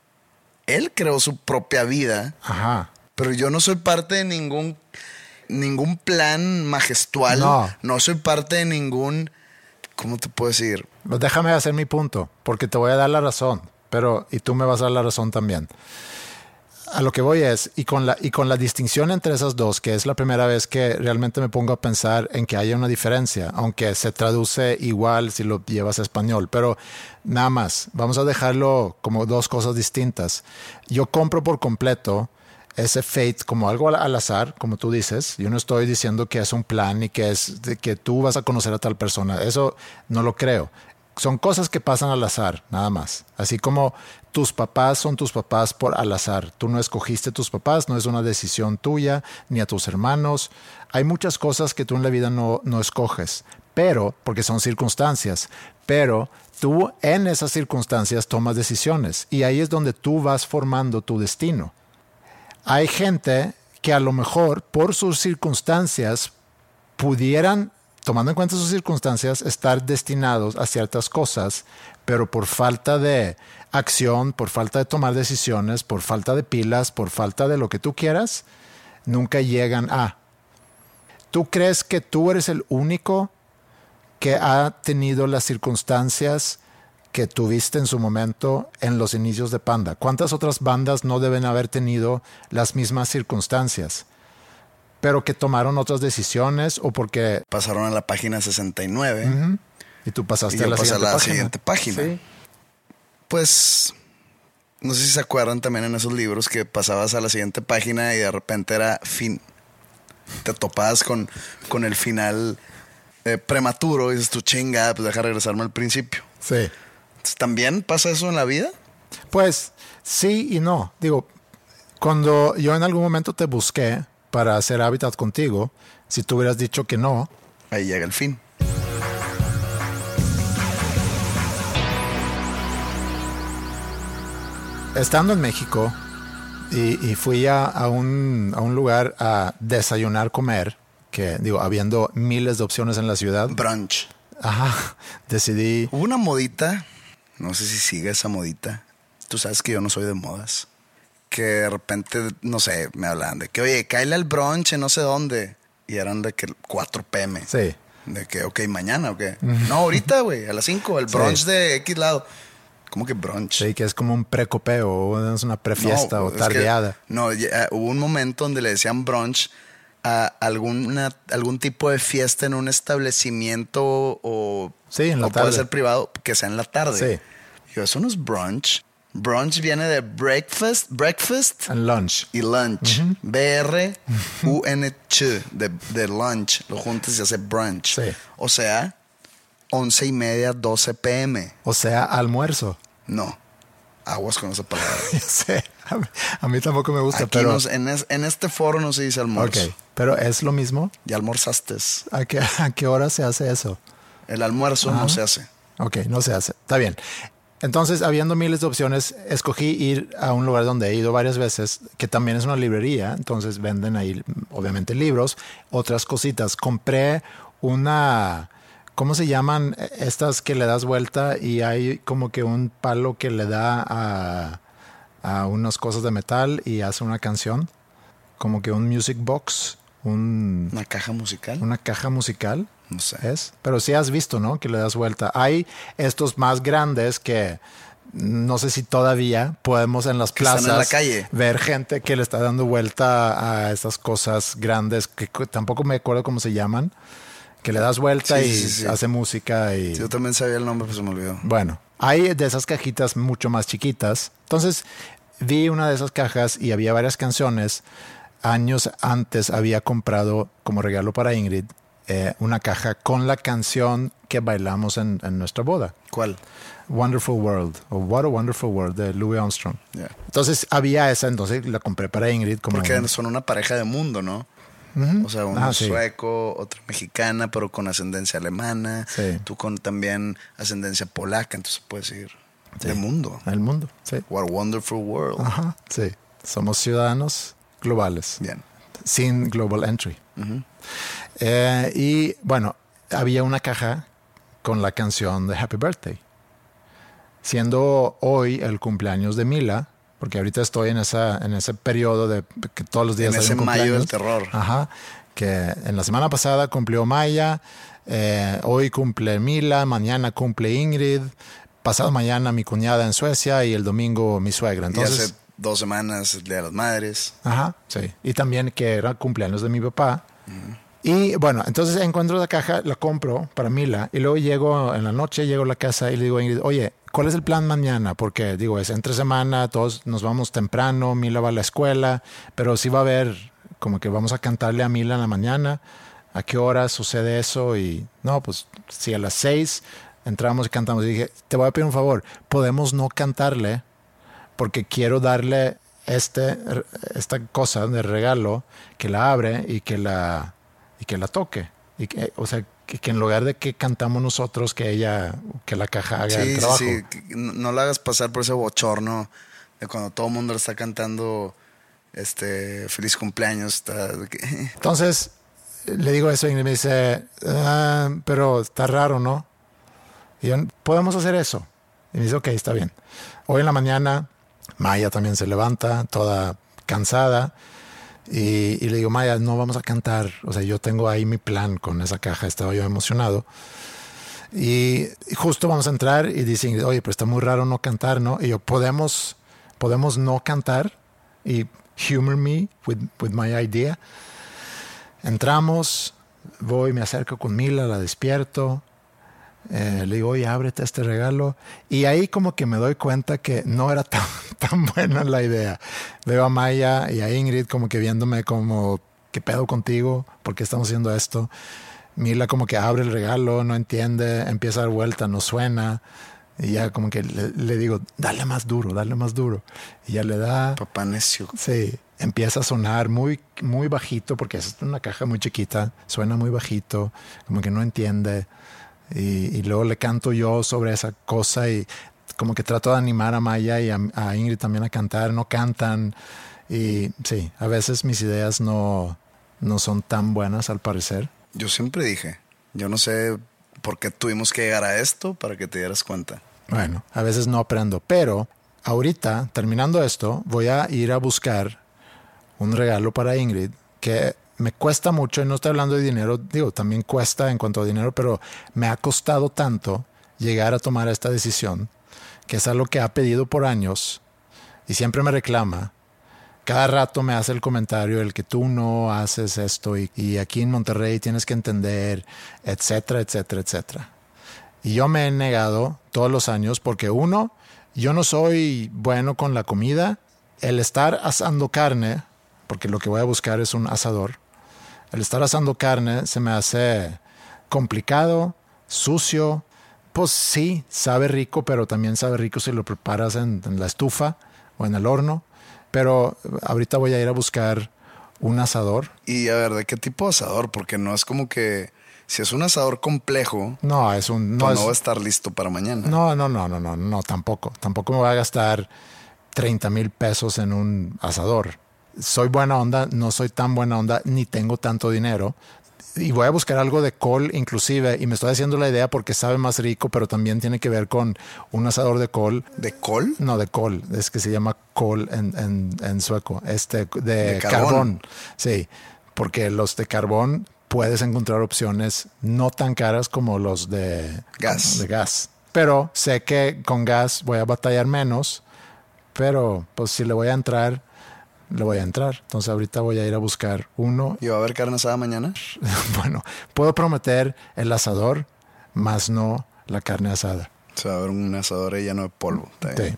Él creó su propia vida, Ajá. pero yo no soy parte de ningún ningún plan majestual. No. soy parte de ningún ¿cómo te puedo decir? Déjame hacer mi punto, porque te voy a dar la razón, pero y tú me vas a dar la razón también. A lo que voy es, y con, la, y con la distinción entre esas dos, que es la primera vez que realmente me pongo a pensar en que haya una diferencia, aunque se traduce igual si lo llevas a español, pero nada más, vamos a dejarlo como dos cosas distintas. Yo compro por completo ese fate como algo al, azar, como tú dices. Yo no estoy diciendo que es un plan y que es que tú vas a conocer a tal persona. Eso no lo creo. Son cosas que pasan al azar, nada más. Así como tus papás son tus papás por al azar. Tú no escogiste tus papás, no es una decisión tuya, ni a tus hermanos. Hay muchas cosas que tú en la vida no, no escoges, pero, porque son circunstancias, pero tú en esas circunstancias tomas decisiones y ahí es donde tú vas formando tu destino hay gente que a lo mejor por sus circunstancias pudieran, tomando en cuenta sus circunstancias, estar destinados a ciertas cosas, pero por falta de acción, por falta de tomar decisiones, por falta de pilas, por falta de lo que tú quieras, nunca llegan a. ¿Tú crees que tú eres el único que ha tenido las circunstancias que tuviste en su momento en los inicios de Panda? ¿Cuántas otras bandas no deben haber tenido las mismas circunstancias? Pero que tomaron otras decisiones o porque... Pasaron a la página 69 Y tú pasaste y a la pasé a siguiente la página. siguiente página. Sí. Pues no sé si se acuerdan también en esos libros que pasabas a la siguiente página y de repente era fin. Te topabas con, con el final eh, prematuro y dices tu chinga, pues deja regresarme al principio. Sí. Entonces, ¿También pasa eso en la vida? Pues sí y no. Digo, cuando yo en algún momento te busqué para hacer hábitat contigo, si tú hubieras dicho que no, Ahí llega el fin. estando en México y, y fui a, a un, a un lugar a desayunar, comer, que digo, habiendo miles de opciones en la ciudad, Brunch. ajá, decidí, Hubo una modita, no sé si sigue esa modita. Tú sabes que yo no soy de modas. Que de repente, no sé, me hablaban de que, oye, cáele al brunch en no sé dónde. Y eran de que 4 pm. sí, De que, ok, mañana, o qué. No, ahorita, güey, a las 5, el Sí. brunch de X lado. ¿Cómo que brunch? sí, que es como un precopeo, o es una prefiesta o es que- tardeada. no, ya, eh, hubo un momento donde le decían brunch a alguna, algún tipo de fiesta en un establecimiento o, Sí, en la o puede ser privado, que sea en la tarde. Sí. Yo, eso no es brunch. Brunch viene de breakfast, breakfast And lunch. y lunch. B-R-U-N-Ch, de, de lunch. Lo juntas y se hace brunch. Sí. O sea, once y media, 12 pm. O sea, almuerzo. No, aguas con esa palabra. Yo sé, a mí, a mí tampoco me gusta, Aquí pero... nos- en, es- en este foro no se dice almuerzo. Ok, pero es lo mismo. Ya almorzaste. ¿A qué, a qué hora se hace eso? El almuerzo no se hace. Ok, no se hace. Está bien. Entonces, habiendo miles de opciones, escogí ir a un lugar donde he ido varias veces, que también es una librería. Entonces, venden ahí, obviamente, libros, otras cositas. Compré una. ¿Cómo se llaman estas que le das vuelta y hay como que un palo que le da a. a unas cosas de metal y hace una canción, como que un music box, un, Una caja musical. una caja musical. No sé. Es, pero sí has visto, ¿no? Que le das vuelta. Hay estos más grandes que no sé si todavía podemos en las Que plazas en la calle. ver gente que le está dando vuelta a esas cosas grandes que tampoco me acuerdo cómo se llaman. Que le das vuelta Sí, y sí, sí. hace música y Yo también sabía el nombre, pero se me olvidó. bueno, hay de esas cajitas mucho más chiquitas. Entonces vi una de esas cajas y había varias canciones. Años antes había comprado como regalo para Ingrid eh, una caja con la canción que bailamos en, en nuestra boda. ¿Cuál? Wonderful World o What a Wonderful World de Louis Armstrong. Ya. Entonces había esa, entonces la compré para Ingrid como Porque un- son una pareja de mundo, ¿no? O sea, uno Ah, sí. sueco, otra mexicana, pero con ascendencia alemana. Sí. Tú con también ascendencia polaca, entonces puedes ir de mundo. el mundo. Sí. What a wonderful world. Ajá, sí. Somos ciudadanos globales. Bien. sin Global Entry. Eh, y bueno, había una caja con la canción de Happy Birthday. Siendo hoy el cumpleaños de Mila, porque ahorita estoy en, esa, en ese periodo de que todos los días En hay ese un mayo del terror. Ajá. Que en la semana pasada cumplió Maya, eh, hoy cumple Mila, mañana cumple Ingrid, pasado mañana mi cuñada en Suecia y el domingo mi suegra. y Entonces, hace dos semanas el Día de las Madres. Ajá, sí. Y también que era cumpleaños de mi papá. Y bueno, entonces encuentro la caja, la compro para Mila y luego llego en la noche, llego a la casa y le digo a Ingrid, oye, ¿cuál es el plan mañana? Porque digo, es entre semana, todos nos vamos temprano, Mila va a la escuela, pero sí va a haber como que vamos a cantarle a Mila en la mañana. ¿A qué hora sucede eso? Y no, pues si a las seis entramos y cantamos. Y dije, te voy a pedir un favor, podemos no cantarle porque quiero darle este, esta cosa de regalo que la abre y que la, que la toque. Y que, o sea, que, que en lugar de que cantamos nosotros, que ella, que la caja haga Sí, el sí, trabajo. sí. que No, la hagas pasar por ese bochorno de cuando todo el mundo le está cantando este feliz cumpleaños. Está, Entonces, le digo eso y me dice, "Ah, pero está raro, ¿no? Y yo, podemos hacer eso. Y me dice, ok, está bien. Hoy en la mañana, Maya también se levanta, toda cansada. Y, y le digo, Maya, no vamos a cantar. O sea, yo tengo ahí mi plan con esa caja. Estaba yo emocionado. Y justo vamos a entrar y dicen, oye, pero está muy raro no cantar, ¿no? Y yo, ¿podemos, podemos no cantar? Y humor me with, with my idea. Entramos, voy, me acerco con Mila, la despierto. Eh, le digo, oye, ábrete este regalo. Y ahí como que me doy cuenta que no era tan, tan buena la idea. Veo a Maya y a Ingrid como que viéndome como, ¿qué pedo contigo? ¿Por qué estamos haciendo esto? Mila como que abre el regalo, no entiende, empieza a dar vuelta, no suena. Y ya como que le, le digo, dale más duro, dale más duro. Y ya le da. Papá necio. Sí, empieza a sonar muy, muy bajito porque es una caja muy chiquita, suena muy bajito, como que no entiende. Y, y luego le canto yo sobre esa cosa y como que trato de animar a Maya y a, a Ingrid también a cantar, no cantan. Y sí, a veces mis ideas no, no son tan buenas al parecer. Yo siempre dije, yo no sé por qué tuvimos que llegar a esto para que te dieras cuenta. Bueno, a veces no aprendo, pero ahorita, terminando esto, voy a ir a buscar un regalo para Ingrid que me cuesta mucho, y no estoy hablando de dinero, digo, también cuesta en cuanto a dinero, pero me ha costado tanto llegar a tomar esta decisión, que es algo que ha pedido por años y siempre me reclama. Cada rato me hace el comentario el que tú no haces esto y, y aquí en Monterrey tienes que entender, etcétera, etcétera, etcétera. Y yo me he negado todos los años porque uno, yo no soy bueno con la comida. El estar asando carne, porque lo que voy a buscar es un asador, el estar asando carne se me hace complicado, sucio. Pues sí, sabe rico, pero también sabe rico si lo preparas en, en la estufa o en el horno. Pero ahorita voy a ir a buscar un asador. Y a ver, ¿de qué tipo de asador? Porque no es como que si es un asador complejo, No, es un... no, No, no va a es, estar listo para mañana. no, no, no, no, no, no, tampoco. Tampoco me voy a gastar 30 mil pesos en un asador. Soy buena onda, no soy tan buena onda, ni tengo tanto dinero. y voy a buscar algo de col inclusive y me estoy haciendo la idea porque sabe más rico, pero también tiene que ver con un asador de col. ¿De col? No, de col, es que se llama col en, en, en sueco, este de, De carbón. carbón. Sí, porque los de carbón puedes encontrar opciones no tan caras como los de Gas. De gas. Pero sé que con gas voy a batallar menos, pero pues si le voy a entrar, le voy a entrar. Entonces ahorita voy a ir a buscar uno ¿Y va a haber carne asada mañana? bueno, puedo prometer el asador, más no la carne asada. O sea, va a haber un asador lleno de polvo. Sí.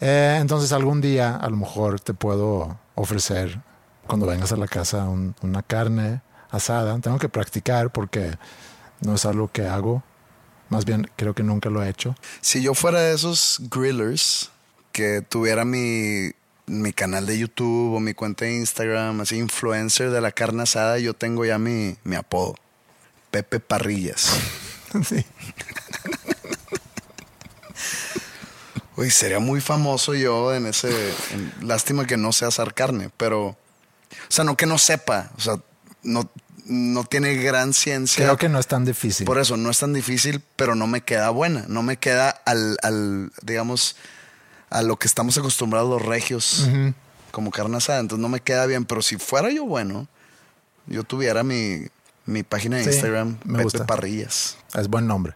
Eh, entonces algún día a lo mejor te puedo ofrecer cuando vengas a la casa un- una carne asada. Tengo que practicar porque no es algo que hago. Más bien creo que nunca lo he hecho. Si yo fuera de esos grillers que tuviera mi, mi canal de YouTube o mi cuenta de Instagram, así influencer de la carne asada, yo tengo ya mi, mi apodo. Pepe Parrillas. sí. Uy, sería muy famoso yo en ese... en- lástima que no sé asar carne, pero... O sea, no que no sepa. O sea, no, no tiene gran ciencia. Creo que no es tan difícil. Por eso no es tan difícil, pero no me queda buena. No me queda al, al digamos, a lo que estamos acostumbrados los regios como carne asada. Entonces no me queda bien. Pero si fuera yo bueno, yo tuviera mi, mi página de Sí, Instagram, me Pepe gusta. Parrillas. Es buen nombre.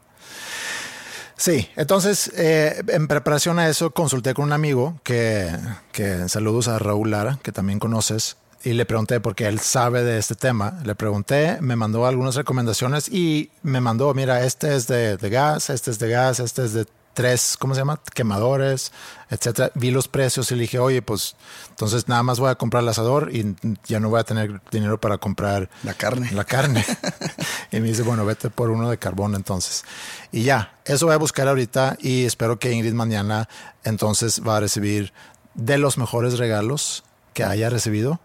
Sí, entonces eh, en preparación a eso consulté con un amigo que, que saludos a Raúl Lara, que también conoces, y le pregunté porque él sabe de este tema. Le pregunté, me mandó algunas recomendaciones y me mandó, mira, este es de, de gas, este es de gas, este es de tres, ¿cómo se llama? Quemadores, etcétera. Vi los precios y le dije, oye, pues entonces nada más voy a comprar el asador y ya no voy a tener dinero para comprar La carne. la carne. y me dice, bueno, vete por uno de carbón entonces. Y ya, eso voy a buscar ahorita y espero que Ingrid mañana entonces va a recibir de los mejores regalos que haya recibido.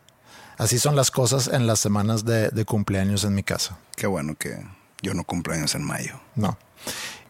Así son las cosas en las semanas de, de cumpleaños en mi casa. Qué bueno que yo no cumplo años en mayo. No.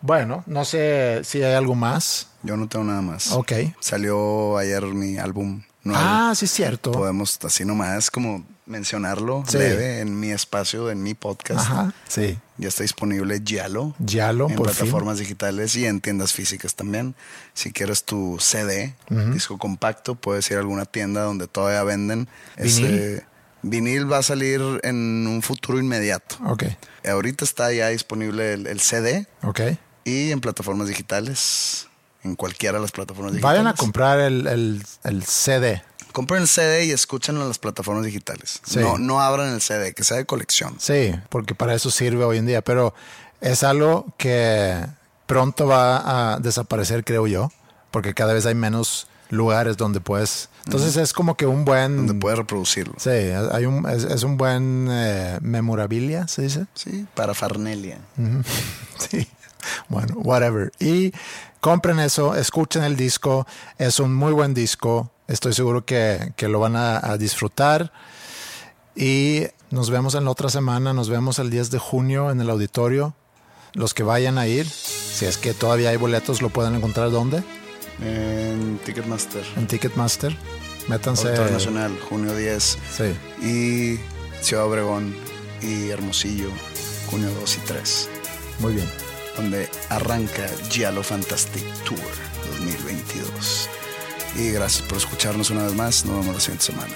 Bueno, no sé si hay algo más. Yo no tengo nada más. Ok. Salió ayer mi álbum nuevo. Ah, sí es cierto. Podemos así nomás como mencionarlo Sí. leve en mi espacio, en mi podcast. Ajá, sí. Ya está disponible Yalo. Yalo, en por fin. plataformas digitales y en tiendas físicas también. Si quieres tu CD, disco compacto, puedes ir a alguna tienda donde todavía venden. ¿Vinil? ese- vinil va a salir en un futuro inmediato. Ok, Ahorita está ya disponible el, el CD ok. Y en plataformas digitales, en cualquiera de las plataformas digitales. Vayan a comprar el, el, el CD. Compren el CD y escúchenlo en las plataformas digitales. Sí. No, no abran el CD, que sea de colección. Sí, porque para eso sirve hoy en día, pero es algo que pronto va a desaparecer, creo yo, porque cada vez hay menos lugares donde puedes. Entonces es como que un buen. Donde puedes reproducirlo. Sí, hay un, es, es un buen eh, memorabilia, se dice. Sí, para Farnelia. Sí. Bueno, whatever. Y compren eso, escuchen el disco. Es un muy buen disco. Estoy seguro que, que lo van a, a disfrutar. Y nos vemos en la otra semana. Nos vemos el 10 de junio en el auditorio. Los que vayan a ir, si es que todavía hay boletos, lo pueden encontrar ¿dónde? En Ticketmaster. En Ticketmaster. Métanse. Auditorio Nacional, junio 10. Sí. Y Ciudad Obregón y Hermosillo, junio 2 y 3. Muy bien. Donde arranca Giallo Fantastic Tour 2022. Y gracias por escucharnos una vez más. Nos vemos la siguiente semana.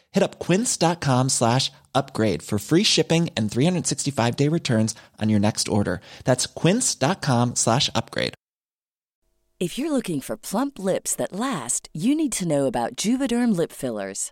Hit up quince.com slash upgrade for free shipping and 365 day returns on your next order. That's quince.com slash upgrade. If you're looking for plump lips that last, you need to know about Juvederm lip fillers.